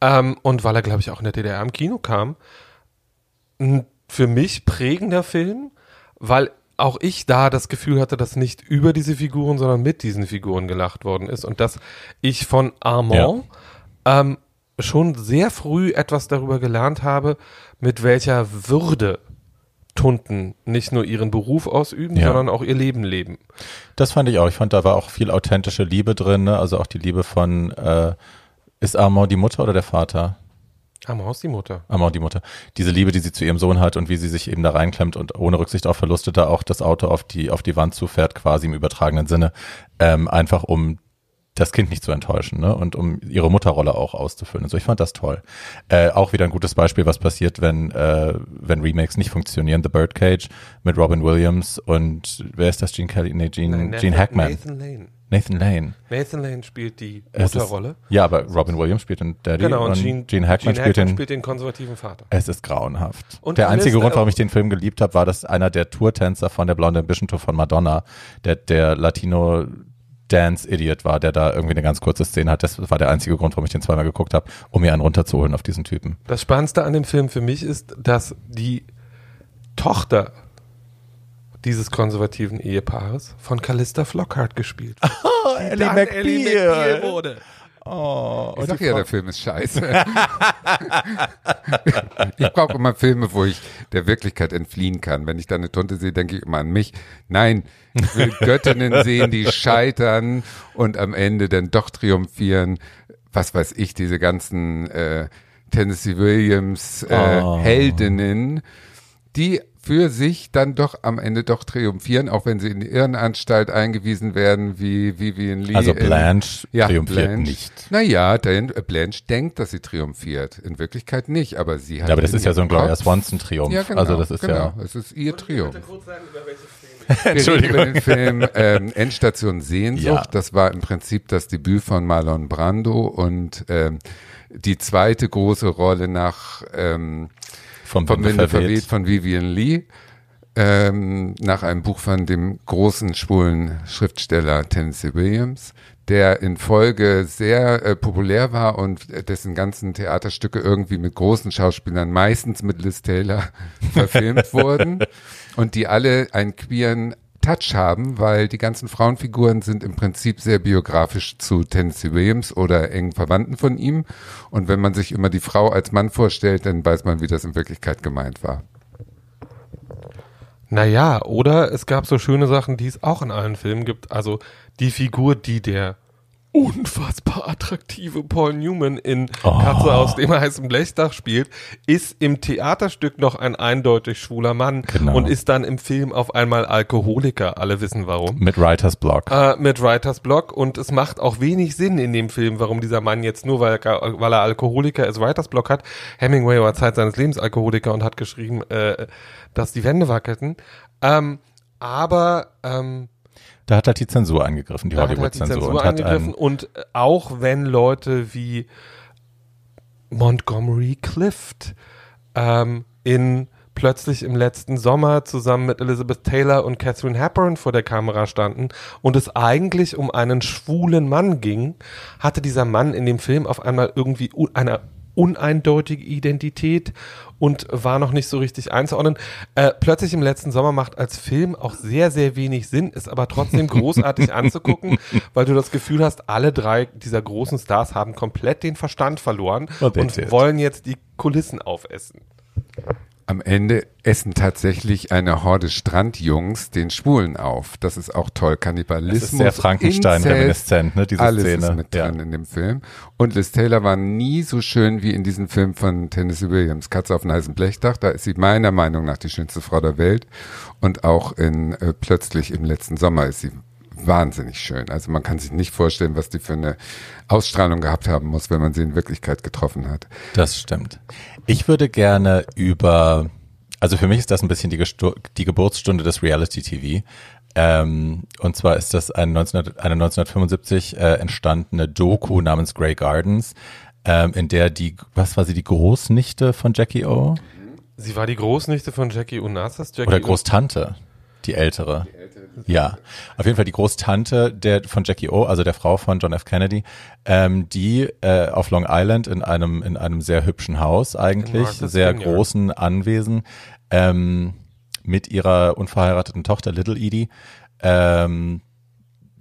Ähm, und weil er, glaube ich, auch in der DDR im Kino kam. Ein für mich prägender Film, weil auch ich da das Gefühl hatte, dass nicht über diese Figuren, sondern mit diesen Figuren gelacht worden ist und dass ich von Armand ähm, schon sehr früh etwas darüber gelernt habe, mit welcher Würde Tunten nicht nur ihren Beruf ausüben, Ja. sondern auch ihr Leben leben. Das fand ich auch. Ich fand, da war auch viel authentische Liebe drin, ne? also auch die Liebe von, äh, ist Armand die Mutter oder der Vater? Armand ist die Mutter. Armand die Mutter. Diese Liebe, die sie zu ihrem Sohn hat und wie sie sich eben da reinklemmt und ohne Rücksicht auf Verluste da auch das Auto auf die, auf die Wand zufährt, quasi im übertragenen Sinne, ähm, einfach um das Kind nicht zu enttäuschen ne? und um ihre Mutterrolle auch auszufüllen. Also ich fand das toll. Äh, auch wieder ein gutes Beispiel, was passiert, wenn, äh, wenn Remakes nicht funktionieren. The Birdcage mit Robin Williams und wer ist das? Gene Kelly? Nee, Gene, Nein, Gene Hackman. Nathan Lane. Nathan Lane. Nathan Lane spielt die Mutterrolle. Ist, ja, aber Robin Williams spielt den Daddy Genau, und und Gene, Gene, Hackman, Gene spielt den spielt den konservativen Vater. es ist grauenhaft. Und der einzige Grund, äh, warum ich den Film geliebt habe, war, dass einer der Tourtänzer von der Blonde Ambition Tour von Madonna, der, der Latino Dance Idiot war, der da irgendwie eine ganz kurze Szene hat. Das war der einzige Grund, warum ich den zweimal geguckt habe, um mir einen runterzuholen auf diesen Typen. Das Spannendste an dem Film für mich ist, dass die Tochter dieses konservativen Ehepaares von Callista Flockhart gespielt. Oh, [LAUGHS] Ellie McBeal wurde. Oh, Ich sag ja, der Film ist scheiße. [LAUGHS] ich brauche immer Filme, wo ich der Wirklichkeit entfliehen kann. Wenn ich da eine Tunte sehe, denke ich immer an mich. Nein, ich will [LAUGHS] Göttinnen sehen, die scheitern und am Ende dann doch triumphieren. Was weiß ich, diese ganzen äh, Tennessee Williams äh, Oh. Heldinnen, die für sich dann doch am Ende doch triumphieren, auch wenn sie in die Irrenanstalt eingewiesen werden, wie Vivian Lee. Also in- Blanche ja, triumphiert Blanche. nicht. Naja, denn äh, Blanche denkt, dass sie triumphiert. In Wirklichkeit nicht, aber sie hat. Ja, aber das in ist ja so ein Gloria Swanson-Triumph. Ja, genau, also das ist genau. ja. Es ist ihr Triumph. Filme? Wir [LAUGHS] den Film ähm, Endstation Sehnsucht. Ja. Das war im Prinzip das Debüt von Marlon Brando und ähm, die zweite große Rolle nach ähm, Vom, vom Winde Winde verweht. verweht von Vivian Lee. Ähm, nach einem Buch von dem großen schwulen Schriftsteller Tennessee Williams, der in Folge sehr äh, populär war und dessen ganzen Theaterstücke irgendwie mit großen Schauspielern, meistens mit Liz Taylor, [LAUGHS] verfilmt wurden [LAUGHS] und die alle einen queeren Touch haben, weil die ganzen Frauenfiguren sind im Prinzip sehr biografisch zu Tennessee Williams oder engen Verwandten von ihm. Und wenn man sich immer die Frau als Mann vorstellt, dann weiß man, wie das in Wirklichkeit gemeint war. Naja, oder es gab so schöne Sachen, die es auch in allen Filmen gibt. Also die Figur, die der unfassbar attraktive Paul Newman in Oh. Katze aus dem heißen Blechdach spielt, ist im Theaterstück noch ein eindeutig schwuler Mann Genau. und ist dann im Film auf einmal Alkoholiker. Alle wissen warum. Mit Writers Block. Äh, mit Writers Block und es macht auch wenig Sinn in dem Film, warum dieser Mann jetzt nur, weil, er- weil er Alkoholiker ist, Writers Block hat. Hemingway war Zeit seines Lebens Alkoholiker und hat geschrieben, äh, dass die Wände wackelten. Ähm, aber ähm, Da hat halt die Zensur eingegriffen, die da hat halt die Hollywood-Zensur. Zensur und einen, und äh, auch wenn Leute wie Montgomery Clift ähm, in plötzlich im letzten Sommer zusammen mit Elizabeth Taylor und Catherine Hepburn vor der Kamera standen und es eigentlich um einen schwulen Mann ging, hatte dieser Mann in dem Film auf einmal irgendwie eine uneindeutige Identität und war noch nicht so richtig einzuordnen. Äh, plötzlich im letzten Sommer macht als Film auch sehr, sehr wenig Sinn, ist aber trotzdem [LAUGHS] großartig anzugucken, weil du das Gefühl hast, alle drei dieser großen Stars haben komplett den Verstand verloren und it. wollen jetzt die Kulissen aufessen. Am Ende essen tatsächlich eine Horde Strandjungs den Schwulen auf. Das ist auch toll. Kannibalismus. Das ist sehr Frankenstein-reminiscent, ne, diese alles Szene. Ist mit ja. drin in dem Film. Und Liz Taylor war nie so schön wie in diesem Film von Tennessee Williams, Katze auf einem heißen Blechdach. Da ist sie meiner Meinung nach die schönste Frau der Welt. Und auch in äh, Plötzlich im letzten Sommer ist sie wahnsinnig schön. Also man kann sich nicht vorstellen, was die für eine Ausstrahlung gehabt haben muss, wenn man sie in Wirklichkeit getroffen hat. Das stimmt. Ich würde gerne über, also für mich ist das ein bisschen die, die Geburtsstunde des Reality TV. Ähm, und zwar ist das ein 19, eine 1975 äh, entstandene Doku namens Grey Gardens, ähm, in der die, was war sie, die Großnichte von Jackie O? Sie war die Großnichte von Jackie Onassis. Jackie Oder Großtante, die ältere. Die ältere ja, auf jeden Fall die Großtante der von Jackie O, also der Frau von John F. Kennedy, ähm, die äh, auf Long Island in einem in einem sehr hübschen Haus eigentlich, sehr Vineyard. großen Anwesen ähm, mit ihrer unverheirateten Tochter Little Edie ähm,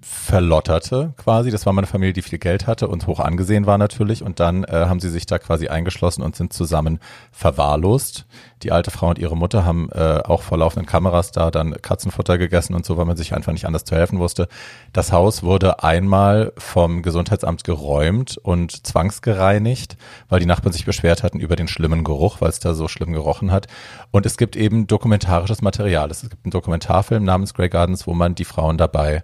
verlotterte quasi. Das war meine Familie, die viel Geld hatte und hoch angesehen war natürlich. Und dann äh, haben sie sich da quasi eingeschlossen und sind zusammen verwahrlost. Die alte Frau und ihre Mutter haben äh, auch vor laufenden Kameras da dann Katzenfutter gegessen und so, weil man sich einfach nicht anders zu helfen wusste. Das Haus wurde einmal vom Gesundheitsamt geräumt und zwangsgereinigt, weil die Nachbarn sich beschwert hatten über den schlimmen Geruch, weil es da so schlimm gerochen hat. Und es gibt eben dokumentarisches Material. Es gibt einen Dokumentarfilm namens Grey Gardens, wo man die Frauen dabei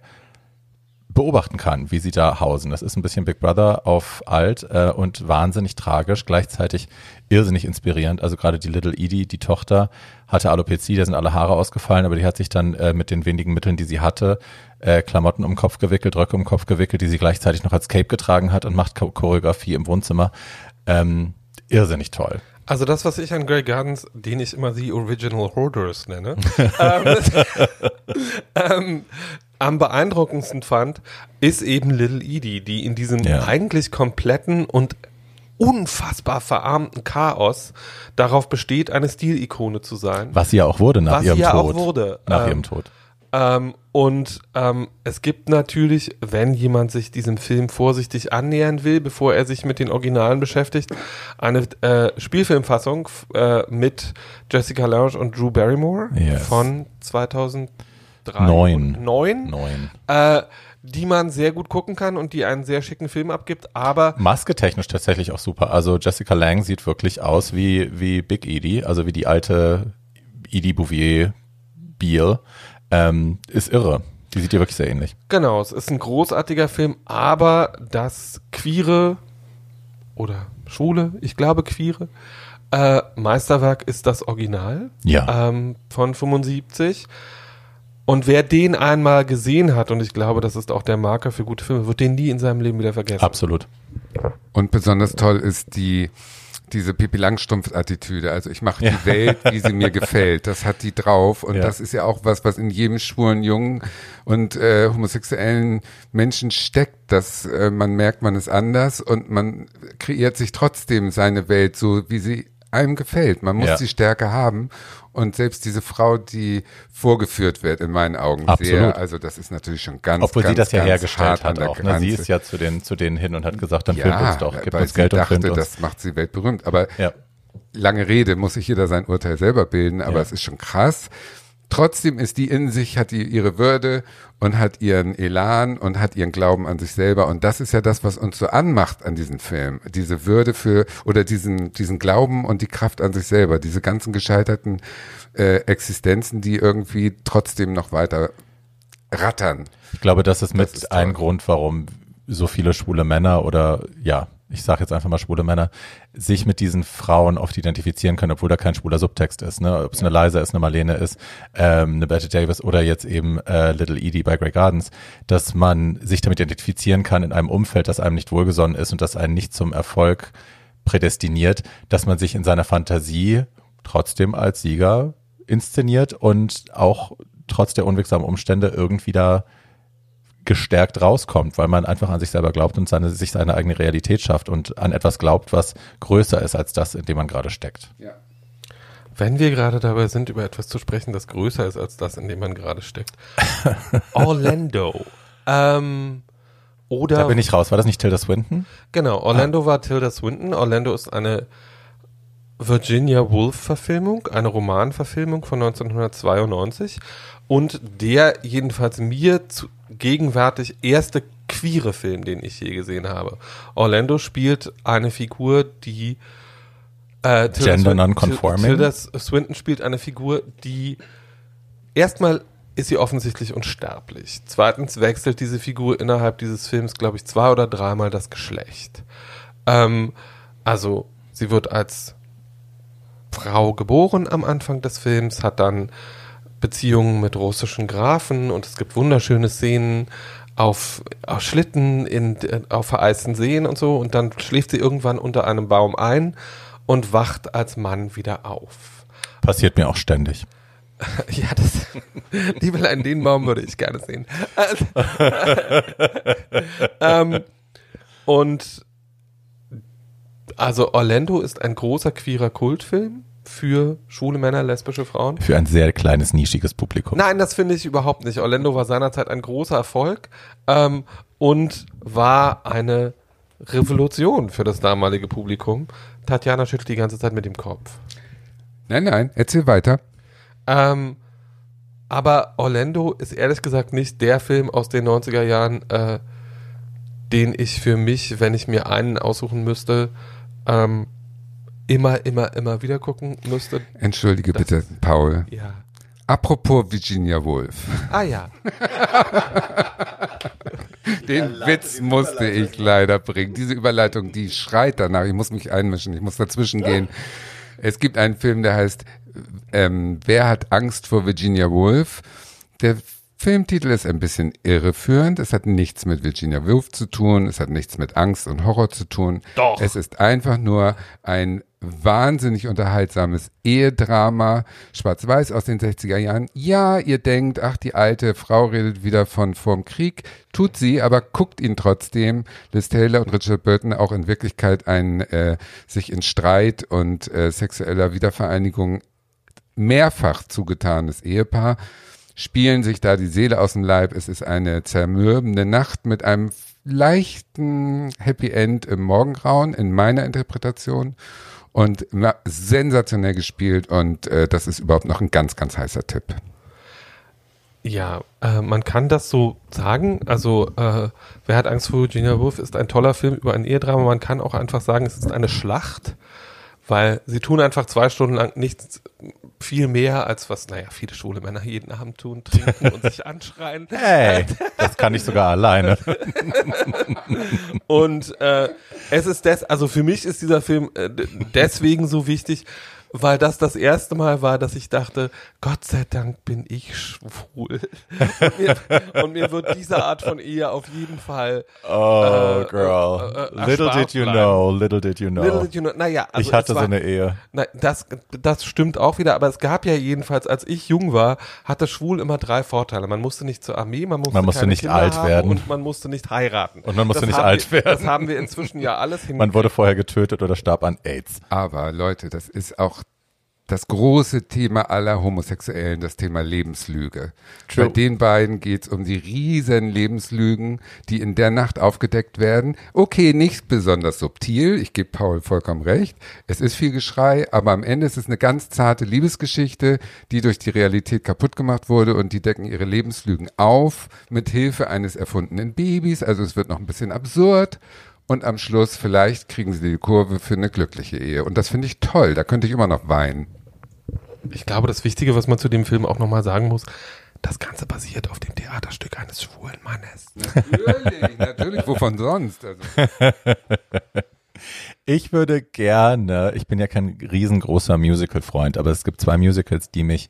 beobachten kann, wie sie da hausen. Das ist ein bisschen Big Brother auf alt äh, und wahnsinnig tragisch, gleichzeitig irrsinnig inspirierend. Also gerade die Little Edie, die Tochter, hatte Alopecia, da sind alle Haare ausgefallen, aber die hat sich dann äh, mit den wenigen Mitteln, die sie hatte, äh, Klamotten um den Kopf gewickelt, Röcke um den Kopf gewickelt, die sie gleichzeitig noch als Cape getragen hat und macht Choreografie im Wohnzimmer. Ähm, irrsinnig toll. Also das, was ich an Grey Gardens, den ich immer die Original Hoarders nenne, [LAUGHS] ähm, [LAUGHS] ähm, am beeindruckendsten fand, ist eben Little Edie, die in diesem ja. eigentlich kompletten und unfassbar verarmten Chaos darauf besteht, eine Stilikone zu sein. Was sie ja auch wurde nach Was ihrem sie ja Tod. auch wurde. Nach ähm, ihrem Tod. Ähm, und ähm, es gibt natürlich, wenn jemand sich diesem Film vorsichtig annähern will, bevor er sich mit den Originalen beschäftigt, eine äh, Spielfilmfassung äh, mit Jessica Lange und Drew Barrymore yes. von 2000 drei neun. neun, neun. Äh, die man sehr gut gucken kann und die einen sehr schicken Film abgibt, aber Maske technisch tatsächlich auch super. Also Jessica Lang sieht wirklich aus wie wie Big Edie, also wie die alte Edie Bouvier Beale. Ähm, ist irre. Die sieht dir wirklich sehr ähnlich. Genau, es ist ein großartiger Film, aber das queere oder schwule, ich glaube queere, äh, Meisterwerk ist das Original ja. ähm, von 75. Und wer den einmal gesehen hat, und ich glaube, das ist auch der Marker für gute Filme, wird den nie in seinem Leben wieder vergessen. Absolut. Und besonders toll ist die diese Pipi Langstrumpf-Attitüde. Also ich mache die ja. Welt, wie sie mir gefällt. Das hat die drauf. Und ja. das ist ja auch was, was in jedem schwulen Jungen und äh, homosexuellen Menschen steckt, dass äh, man merkt, man ist anders und man kreiert sich trotzdem seine Welt so, wie sie einem gefällt. Man muss ja. die Stärke haben. Und selbst diese Frau, die vorgeführt wird, in meinen Augen Absolut. sehr, also das ist natürlich schon ganz, Obwohl ganz, sie das ja hergestellt hat auch. Ne? Sie ist ja zu den, zu denen hin und hat gesagt, dann ja, filmt uns doch, gib uns Geld und dachte, uns. das macht sie weltberühmt. Aber ja. lange Rede, muss sich jeder sein Urteil selber bilden, aber es ist schon krass. Trotzdem ist die in sich, hat die ihre Würde und hat ihren Elan und hat ihren Glauben an sich selber. Und das ist ja das, was uns so anmacht an diesem Film. Diese Würde für, oder diesen, diesen Glauben und die Kraft an sich selber. Diese ganzen gescheiterten äh, Existenzen, die irgendwie trotzdem noch weiter rattern. Ich glaube, das ist mit das ist ein Grund, warum so viele schwule Männer oder ja, ich sage jetzt einfach mal schwule Männer, sich mit diesen Frauen oft identifizieren können, obwohl da kein schwuler Subtext ist. Ne? Ob es eine Liza ist, eine Marlene ist, ähm, eine Betty Davis oder jetzt eben äh, Little Edie bei Grey Gardens, dass man sich damit identifizieren kann in einem Umfeld, das einem nicht wohlgesonnen ist und das einen nicht zum Erfolg prädestiniert, dass man sich in seiner Fantasie trotzdem als Sieger inszeniert und auch trotz der unwegsamen Umstände irgendwie da gestärkt rauskommt, weil man einfach an sich selber glaubt und seine, sich seine eigene Realität schafft und an etwas glaubt, was größer ist als das, in dem man gerade steckt. Ja. Wenn wir gerade dabei sind, über etwas zu sprechen, das größer ist als das, in dem man gerade steckt. [LAUGHS] Orlando. Ähm, oder. Da bin ich raus. War das nicht Tilda Swinton? Genau. Orlando ah. war Tilda Swinton. Orlando ist eine Virginia Woolf-Verfilmung, eine Romanverfilmung von 1992 und der jedenfalls mir zu, gegenwärtig erste queere Film, den ich je gesehen habe. Orlando spielt eine Figur, die äh, Gender non-conforming. Tilda Swinton spielt eine Figur, die erstmal ist sie offensichtlich unsterblich. Zweitens wechselt diese Figur innerhalb dieses Films, glaube ich, zwei oder dreimal das Geschlecht. Ähm, also sie wird als Frau geboren am Anfang des Films, hat dann Beziehungen mit russischen Grafen und es gibt wunderschöne Szenen auf, auf Schlitten in, auf vereisten Seen und so und dann schläft sie irgendwann unter einem Baum ein und wacht als Mann wieder auf. Passiert mir auch ständig. [LAUGHS] Ja, das, Liebelein, den Baum würde ich gerne sehen. [LAUGHS] ähm, und also Orlando ist ein großer queerer Kultfilm für schwule Männer, lesbische Frauen. Für ein sehr kleines, nischiges Publikum. Nein, das finde ich überhaupt nicht. Orlando war seinerzeit ein großer Erfolg ähm, und war eine Revolution für das damalige Publikum. Tatjana schüttelt die ganze Zeit mit dem Kopf. Nein, nein, erzähl weiter. Ähm, aber Orlando ist ehrlich gesagt nicht der Film aus den 90er Jahren, äh, den ich für mich, wenn ich mir einen aussuchen müsste, ähm, immer, immer, immer wieder gucken müsste. Entschuldige das, bitte, Paul. Ja. Apropos Virginia Woolf. Ah ja. [LAUGHS] Den Witz musste ich leider bringen. Diese Überleitung, die schreit danach. Ich muss mich einmischen, ich muss dazwischen gehen. Es gibt einen Film, der heißt ähm, Wer hat Angst vor Virginia Woolf? Der Filmtitel ist ein bisschen irreführend. Es hat nichts mit Virginia Woolf zu tun. Es hat nichts mit Angst und Horror zu tun. Doch. Es ist einfach nur ein wahnsinnig unterhaltsames Ehedrama, schwarz-weiß aus den 60er Jahren. Ja, ihr denkt, ach, die alte Frau redet wieder von vorm Krieg. Tut sie, aber guckt ihn trotzdem. Liz Taylor und Richard Burton auch in Wirklichkeit ein äh, sich in Streit und äh, sexueller Wiedervereinigung mehrfach zugetanes Ehepaar spielen sich da die Seele aus dem Leib. Es ist eine zermürbende Nacht mit einem leichten Happy End im Morgengrauen in meiner Interpretation und sensationell gespielt und äh, das ist überhaupt noch ein ganz, ganz heißer Tipp. Ja, äh, man kann das so sagen. Also, äh, Wer hat Angst vor Virginia Woolf ist ein toller Film über ein Ehedrama. Man kann auch einfach sagen, es ist eine Schlacht, weil sie tun einfach zwei Stunden lang nichts viel mehr als was, naja, viele schwule Männer jeden Abend tun, trinken und sich anschreien. Hey, das kann ich sogar alleine. und äh, es ist des, also für mich ist dieser Film äh, deswegen so wichtig, weil das das erste Mal war, dass ich dachte, Gott sei Dank bin ich schwul. [LAUGHS] Und mir, und mir wird diese Art von Ehe auf jeden Fall. Oh, äh, girl. Äh, äh, little did you bleiben. know, little did you know. Little did you know. Naja, also ich hatte war, so eine Ehe. Na, das, das stimmt auch wieder, aber es gab ja jedenfalls, als ich jung war, hatte schwul immer drei Vorteile. Man musste nicht zur Armee, man musste, man musste nicht Kinder alt werden und man musste nicht heiraten. Und man musste das nicht alt wir, werden. Das haben wir inzwischen ja alles hingekriegt. Man wurde vorher getötet oder starb an AIDS. Aber Leute, das ist auch das große Thema aller Homosexuellen, das Thema Lebenslüge. True. Bei den beiden geht's um die riesen Lebenslügen, die in der Nacht aufgedeckt werden. Okay, nicht besonders subtil, ich gebe Paul vollkommen recht. Es ist viel Geschrei, aber am Ende ist es eine ganz zarte Liebesgeschichte, die durch die Realität kaputt gemacht wurde und die decken ihre Lebenslügen auf mit Hilfe eines erfundenen Babys. Also es wird noch ein bisschen absurd und am Schluss vielleicht kriegen sie die Kurve für eine glückliche Ehe. Und das finde ich toll, da könnte ich immer noch weinen. Ich glaube, das Wichtige, was man zu dem Film auch nochmal sagen muss, das Ganze basiert auf dem Theaterstück eines schwulen Mannes. Natürlich, natürlich, wovon sonst? Also. [LAUGHS] Ich würde gerne, ich bin ja kein riesengroßer Musical-Freund, aber es gibt zwei Musicals, die mich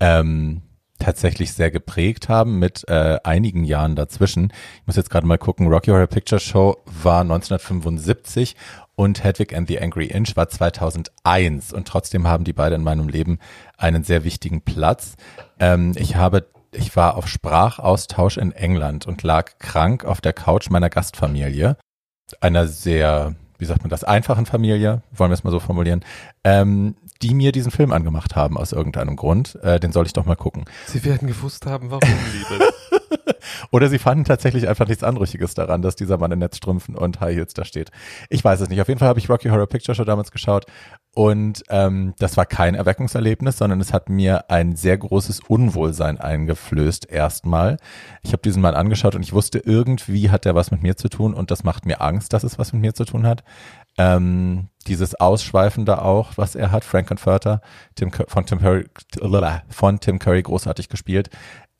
ähm, tatsächlich sehr geprägt haben mit äh, einigen Jahren dazwischen. Ich muss jetzt gerade mal gucken, Rocky Horror Picture Show war 1975 und Hedwig and the Angry Inch war 2001 und trotzdem haben die beide in meinem Leben einen sehr wichtigen Platz. Ähm, ich habe ich war auf Sprachaustausch in England und lag krank auf der Couch meiner Gastfamilie, einer sehr, wie sagt man das, einfachen Familie, wollen wir es mal so formulieren. Ähm, die mir diesen Film angemacht haben aus irgendeinem Grund. Äh, den soll ich doch mal gucken. Sie werden gewusst haben, warum, [LAUGHS] Liebe. Oder sie fanden tatsächlich einfach nichts Anrüchiges daran, dass dieser Mann in Netzstrümpfen und High Heels da steht. Ich weiß es nicht. Auf jeden Fall habe ich Rocky Horror Picture Show damals geschaut Und ähm, das war kein Erweckungserlebnis, sondern es hat mir ein sehr großes Unwohlsein eingeflößt erstmal. Ich habe diesen Mann angeschaut und ich wusste, irgendwie hat er was mit mir zu tun und das macht mir Angst, dass es was mit mir zu tun hat. Ähm, dieses Ausschweifende auch, was er hat, Frank Confurter, Tim, von, Tim Curry, von Tim Curry großartig gespielt.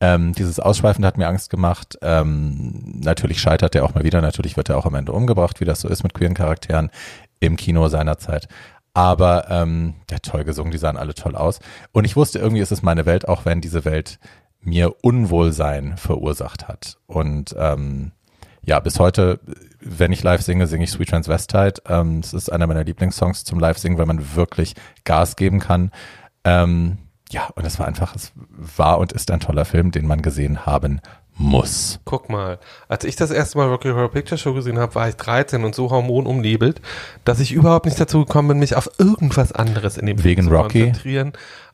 Ähm, dieses Ausschweifende hat mir Angst gemacht. Ähm, natürlich scheitert er auch mal wieder. Natürlich wird er auch am Ende umgebracht, wie das so ist mit queeren Charakteren im Kino seinerzeit. Aber ähm, der toll gesungen, die sahen alle toll aus. Und ich wusste, irgendwie ist es meine Welt, auch wenn diese Welt mir Unwohlsein verursacht hat. Und ähm, ja, bis heute, wenn ich live singe, singe ich Sweet Transvestite. Ähm, es ist einer meiner Lieblingssongs zum Live-Singen, weil man wirklich Gas geben kann. Ähm, ja, und es war einfach, es war und ist ein toller Film, den man gesehen haben muss. Guck mal, als ich das erste Mal Rocky Horror Picture Show gesehen habe, war ich 13 und so hormonumnebelt, dass ich überhaupt nicht dazu gekommen bin, mich auf irgendwas anderes in dem Wegen Film zu Rocky? konzentrieren,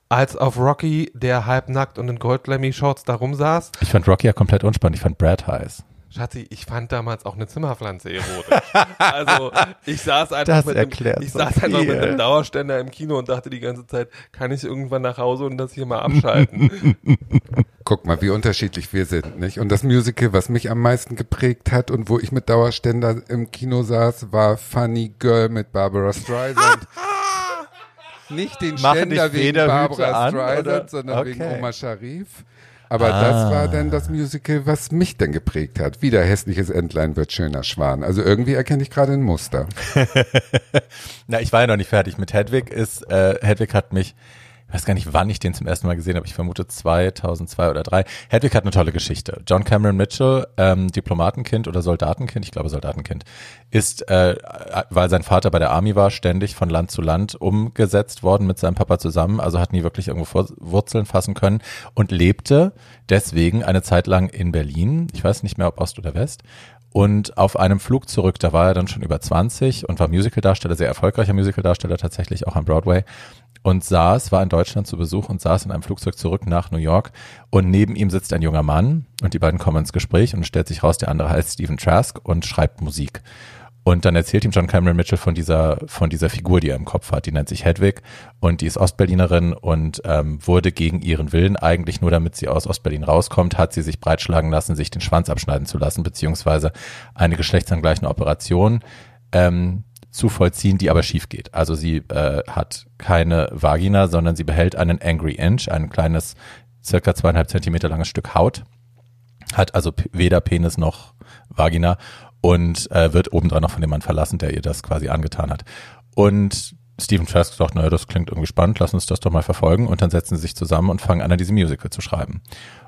als auf Rocky, der halbnackt und in Goldlemmy-Shorts da rumsaß. Ich fand Rocky ja komplett unspannend. Ich fand Brad heiß. Schatzi, ich fand damals auch eine Zimmerpflanze erotisch. also ich saß einfach, Das mit, einem, ich so saß einfach mit einem Dauerständer im Kino und dachte die ganze Zeit, kann ich irgendwann nach Hause und das hier mal abschalten? [LAUGHS] Guck mal, wie unterschiedlich wir sind, nicht? Und das Musical, was mich am meisten geprägt hat und wo ich mit Dauerständer im Kino saß, war Funny Girl mit Barbara Streisand. [LAUGHS] Nicht den Machen Ständer wegen Barbara an, Streisand, oder? sondern wegen Okay. Oma Sharif. Aber das war dann das Musical, was mich dann geprägt hat. Wieder hässliches Entlein wird schöner Schwan. Also irgendwie erkenne ich gerade ein Muster. [LAUGHS] Na, ich war ja noch nicht fertig. Mit Hedwig ist, äh, Hedwig hat mich, ich weiß gar nicht, wann ich den zum ersten Mal gesehen habe. Ich vermute 2002 oder 3. Hedwig hat eine tolle Geschichte. John Cameron Mitchell, ähm, Diplomatenkind oder Soldatenkind, ich glaube Soldatenkind, ist, äh, weil sein Vater bei der Army war, ständig von Land zu Land umgesetzt worden mit seinem Papa zusammen. Also hat nie wirklich irgendwo Wurzeln fassen können und lebte deswegen eine Zeit lang in Berlin. Ich weiß nicht mehr, ob Ost oder West. Und auf einem Flug zurück, da war er dann schon über 20 und war Musicaldarsteller, sehr erfolgreicher Musicaldarsteller tatsächlich auch am Broadway und saß, war in Deutschland zu Besuch und saß in einem Flugzeug zurück nach New York und neben ihm sitzt ein junger Mann und die beiden kommen ins Gespräch und stellt sich raus, der andere heißt Stephen Trask und schreibt Musik. Und dann erzählt ihm John Cameron Mitchell von dieser, von dieser Figur, die er im Kopf hat. Die nennt sich Hedwig und die ist Ostberlinerin und ähm, wurde gegen ihren Willen, eigentlich nur damit sie aus Ostberlin rauskommt, hat sie sich breitschlagen lassen, sich den Schwanz abschneiden zu lassen, beziehungsweise eine geschlechtsangleichende Operation ähm, zu vollziehen, die aber schief geht. Also sie äh, hat keine Vagina, sondern sie behält einen Angry Inch, ein kleines, circa zweieinhalb Zentimeter langes Stück Haut, hat also weder Penis noch Vagina und äh, wird obendran noch von dem Mann verlassen, der ihr das quasi angetan hat. Und Stephen Trask sagt, naja, das klingt irgendwie spannend, lass uns das doch mal verfolgen. Und dann setzen sie sich zusammen und fangen an, an diesem Musical zu schreiben.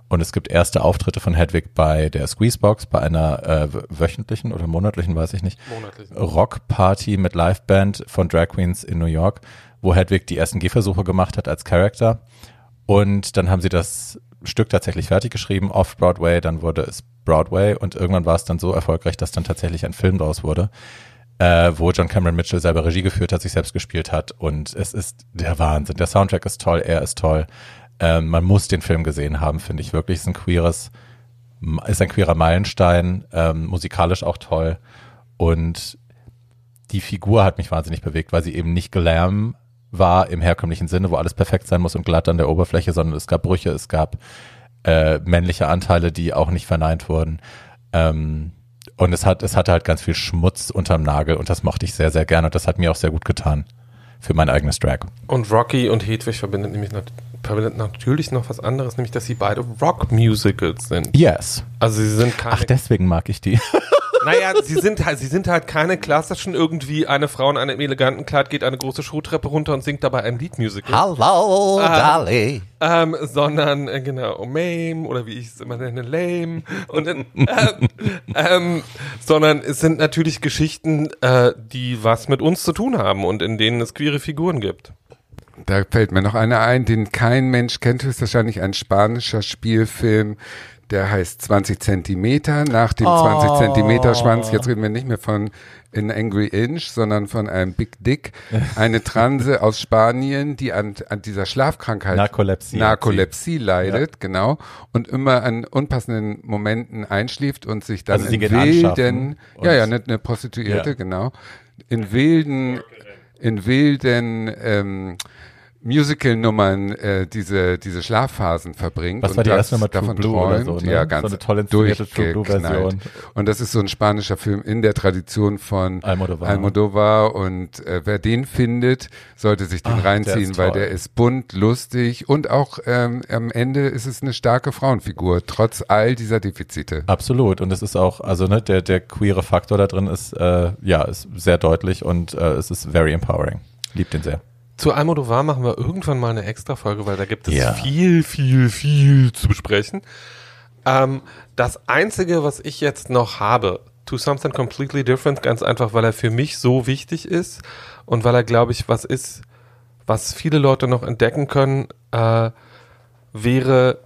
Und es gibt erste Auftritte von Hedwig bei der Squeezebox, bei einer äh, wöchentlichen oder monatlichen, weiß ich nicht. Rockparty mit Liveband von Drag Queens in New York, wo Hedwig die ersten Gehversuche gemacht hat als Charakter. Und dann haben sie das Stück tatsächlich fertig geschrieben, off-Broadway, dann wurde es Broadway und irgendwann war es dann so erfolgreich, dass dann tatsächlich ein Film draus wurde, äh, wo John Cameron Mitchell selber Regie geführt hat, sich selbst gespielt hat und es ist der Wahnsinn. Der Soundtrack ist toll, er ist toll. Ähm, man muss den Film gesehen haben, finde ich wirklich. Es ist ein queeres, ist ein queerer Meilenstein, ähm, musikalisch auch toll und die Figur hat mich wahnsinnig bewegt, weil sie eben nicht glam war im herkömmlichen Sinne, wo alles perfekt sein muss und glatt an der Oberfläche, sondern es gab Brüche, es gab äh, männliche Anteile, die auch nicht verneint wurden. Ähm, und es hat, es hatte halt ganz viel Schmutz unterm Nagel und das mochte ich sehr, sehr gerne und das hat mir auch sehr gut getan für mein eigenes Drag. Und Rocky und Hedwig verbindet nämlich verbindet natürlich noch was anderes, nämlich dass sie beide Rock-Musicals sind. Yes. Also sie sind keine Ach, deswegen mag ich die. [LAUGHS] Naja, sie sind halt, sie sind halt keine klassischen irgendwie eine Frau in einem eleganten Kleid geht eine große Schuhtreppe runter und singt dabei ein Liedmusical. Hallo, Dolly. Ähm, sondern, äh, genau, Mame oder wie ich es immer nenne, Lame. Und, in, ähm, ähm, sondern es sind natürlich Geschichten, äh, die was mit uns zu tun haben und in denen es queere Figuren gibt. Da fällt mir noch einer ein, den kein Mensch kennt, höchstwahrscheinlich ein spanischer Spielfilm, der heißt 20 Zentimeter. Nach dem 20 Zentimeter Schwanz, jetzt reden wir nicht mehr von in Angry Inch, sondern von einem Big Dick. [LAUGHS] Eine Transe aus Spanien, die an, an dieser Schlafkrankheit Narkolepsie. Narkolepsie leidet, genau. Und immer an unpassenden Momenten einschläft und sich dann Also in wilden, ja, ja, eine, eine Prostituierte, Ja. genau, in wilden in wilden ähm, Musical-Nummern äh, diese, diese Schlafphasen verbringt. Was war die erste Nummer davon Blue träumt, so, ne? ja, ganz so eine tolle durchgeknallt. Und das ist so ein spanischer Film in der Tradition von Almodovar, Almodovar und äh, wer den findet, sollte sich den Ach, reinziehen, der weil der ist bunt, lustig und auch ähm, am Ende ist es eine starke Frauenfigur, trotz all dieser Defizite. Absolut und es ist auch, also ne, der, der queere Faktor da drin ist, äh, ja, ist sehr deutlich und äh, es ist very empowering. Liebt den sehr. Zu Almodovar machen wir irgendwann mal eine extra Folge, weil da gibt es ja. viel, viel, viel zu besprechen. Ähm, das einzige, was ich jetzt noch habe, To Something Completely Different, ganz einfach, weil er für mich so wichtig ist und weil er, glaube ich, was ist, was viele Leute noch entdecken können, äh, wäre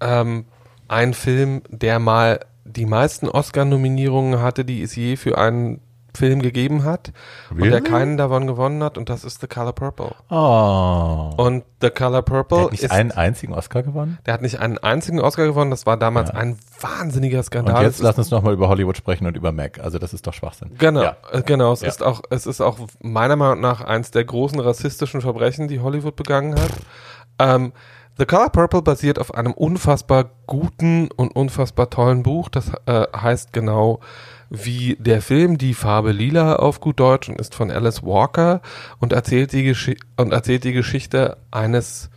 ähm, ein Film, der mal die meisten Oscar-Nominierungen hatte, die es je für einen Film gegeben hat really? und der keinen davon gewonnen hat und das ist The Color Purple. Oh. Und The Color Purple der hat nicht ist einen einzigen Oscar gewonnen? Der hat nicht einen einzigen Oscar gewonnen, das war damals ja. ein wahnsinniger Skandal. Und jetzt lass uns nochmal über Hollywood sprechen und über Mac, also das ist doch Schwachsinn. Genau, ja. Äh, genau, es ja. ist auch es ist auch meiner Meinung nach eins der großen rassistischen Verbrechen, die Hollywood begangen hat. Ähm, The Color Purple basiert auf einem unfassbar guten und unfassbar tollen Buch, das äh, heißt genau wie der Film Die Farbe Lila auf gut Deutsch und ist von Alice Walker und erzählt die, Gesch und erzählt die Geschichte eines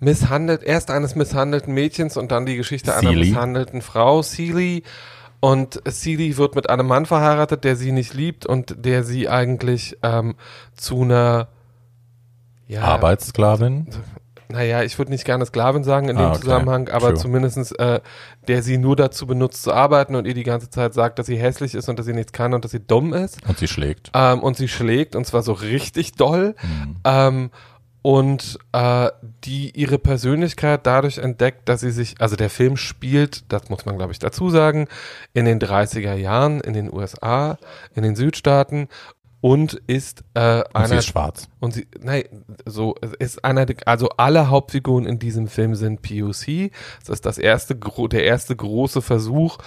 misshandelt, erst eines misshandelten Mädchens und dann die Geschichte Sealy. einer misshandelten Frau, Sealy. Und Sealy wird mit einem Mann verheiratet, der sie nicht liebt und der sie eigentlich ähm, zu einer ja, Arbeitssklavin? Naja, ich würde nicht gerne Sklavin sagen in ah, dem okay. Zusammenhang, aber True. zumindestens, äh, der sie nur dazu benutzt zu arbeiten und ihr die ganze Zeit sagt, dass sie hässlich ist und dass sie nichts kann und dass sie dumm ist. Und sie schlägt. Ähm, und sie schlägt und zwar so richtig doll. Mhm. Ähm, und äh, die ihre Persönlichkeit dadurch entdeckt, dass sie sich, also der Film spielt, das muss man glaube ich dazu sagen, in den 30er Jahren in den USA, in den Südstaaten und ist äh, und einer sie ist schwarz. Und sie nein so ist einer also alle Hauptfiguren in diesem Film sind POC das ist das erste der erste große Versuch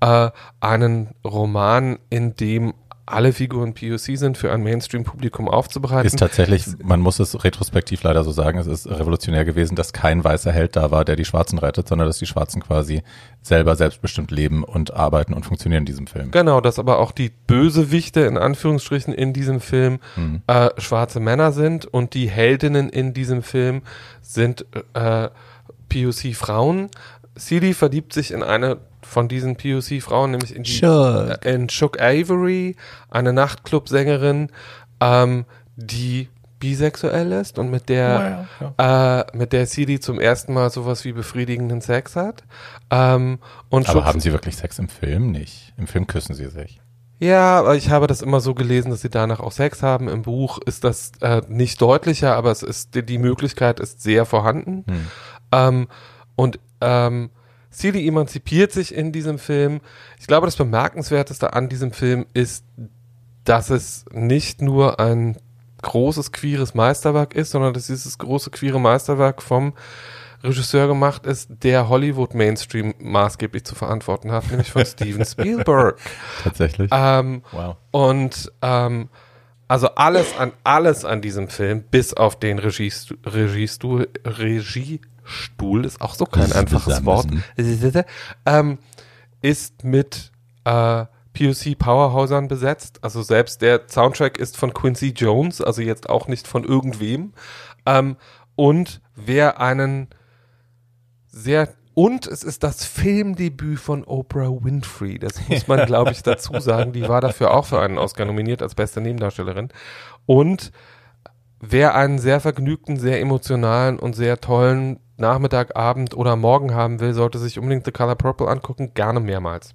äh, einen Roman in dem alle Figuren POC sind, für ein Mainstream-Publikum aufzubereiten. Ist tatsächlich, man muss es retrospektiv leider so sagen, es ist revolutionär gewesen, dass kein weißer Held da war, der die Schwarzen rettet, sondern dass die Schwarzen quasi selber selbstbestimmt leben und arbeiten und funktionieren in diesem Film. Genau, dass aber auch die Bösewichte in Anführungsstrichen in diesem Film mhm. äh, schwarze Männer sind und die Heldinnen in diesem Film sind äh, POC-Frauen. Celie verliebt sich in eine von diesen POC-Frauen, nämlich in, die, Shook. Äh, in Shook Avery, eine Nachtclub-Sängerin, ähm, die bisexuell ist und mit der oh ja, äh, mit der CD zum ersten Mal sowas wie befriedigenden Sex hat. Ähm, und aber Schutz haben sie wirklich Sex im Film nicht? Im Film küssen sie sich. Ja, aber ich habe das immer so gelesen, dass sie danach auch Sex haben. Im Buch ist das äh, nicht deutlicher, aber es ist die, die Möglichkeit ist sehr vorhanden. Hm. Ähm, und ähm, Celie emanzipiert sich in diesem Film. Ich glaube, das Bemerkenswerteste an diesem Film ist, dass es nicht nur ein großes queeres Meisterwerk ist, sondern dass dieses große queere Meisterwerk vom Regisseur gemacht ist, der Hollywood Mainstream maßgeblich zu verantworten hat, nämlich von [LAUGHS] Steven Spielberg. Tatsächlich. Ähm, wow. Und ähm, also alles an alles an diesem Film, bis auf den Regiestu Regiestuhl, Regie Stuhl ist auch so kein einfaches Wort, ähm, ist mit äh, POC Powerhausern besetzt. Also selbst der Soundtrack ist von Quincy Jones, also jetzt auch nicht von irgendwem. Ähm, und wer einen sehr und es ist das Filmdebüt von Oprah Winfrey. Das muss man, glaube ich, dazu [LAUGHS] sagen. Die war dafür auch für einen Oscar nominiert als beste Nebendarstellerin. Und wer einen sehr vergnügten, sehr emotionalen und sehr tollen Nachmittag, Abend oder Morgen haben will, sollte sich unbedingt The Color Purple angucken, gerne mehrmals.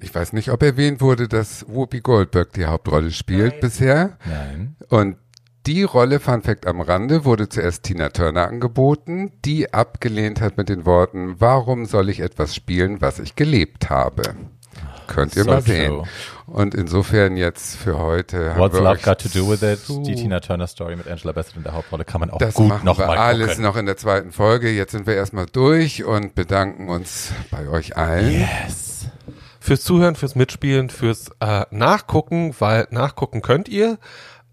Ich weiß nicht, ob erwähnt wurde, dass Whoopi Goldberg die Hauptrolle spielt Nein. bisher. Nein. Und die Rolle, Fun Fact am Rande, wurde zuerst Tina Turner angeboten, die abgelehnt hat mit den Worten, warum soll ich etwas spielen, was ich gelebt habe? Könnt ihr so mal sehen. True. Und insofern jetzt für heute. What's Love Got to Do With It? Die Tina Turner Story mit Angela Bassett in der Hauptrolle kann man auch das gut noch mal alles gucken. noch in der zweiten Folge. Jetzt sind wir erstmal durch und bedanken uns bei euch allen. Yes. fürs Zuhören, fürs Mitspielen, fürs äh, Nachgucken, weil nachgucken könnt ihr.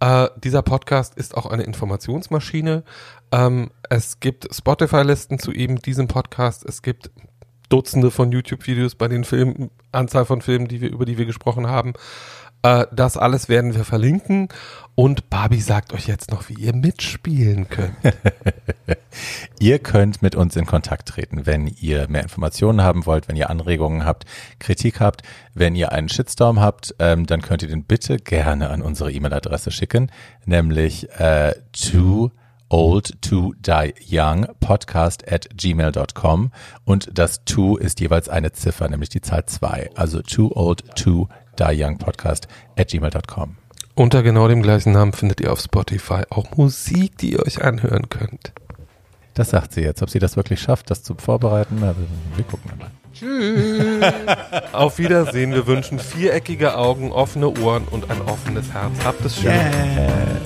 Äh, dieser Podcast ist auch eine Informationsmaschine. Ähm, es gibt Spotify-Listen zu eben diesem Podcast. Es gibt Dutzende von YouTube-Videos bei den Filmen, Anzahl von Filmen, die wir, über die wir gesprochen haben. Äh, das alles werden wir verlinken. Und Barbie sagt euch jetzt noch, wie ihr mitspielen könnt. [LAUGHS] ihr könnt mit uns in Kontakt treten, wenn ihr mehr Informationen haben wollt, wenn ihr Anregungen habt, Kritik habt, wenn ihr einen Shitstorm habt, ähm, dann könnt ihr den bitte gerne an unsere E-Mail-Adresse schicken, nämlich äh, to old to die young podcast at gmail.com und das to ist jeweils eine Ziffer, nämlich die Zahl 2. Also too old to die young podcast at gmail.com. Unter genau dem gleichen Namen findet ihr auf Spotify auch Musik, die ihr euch anhören könnt. Das sagt sie jetzt. Ob sie das wirklich schafft, das zu vorbereiten, wir gucken mal. Tschüss. Auf Wiedersehen. Wir wünschen viereckige Augen, offene Ohren und ein offenes Herz. Habt es schön. Yeah.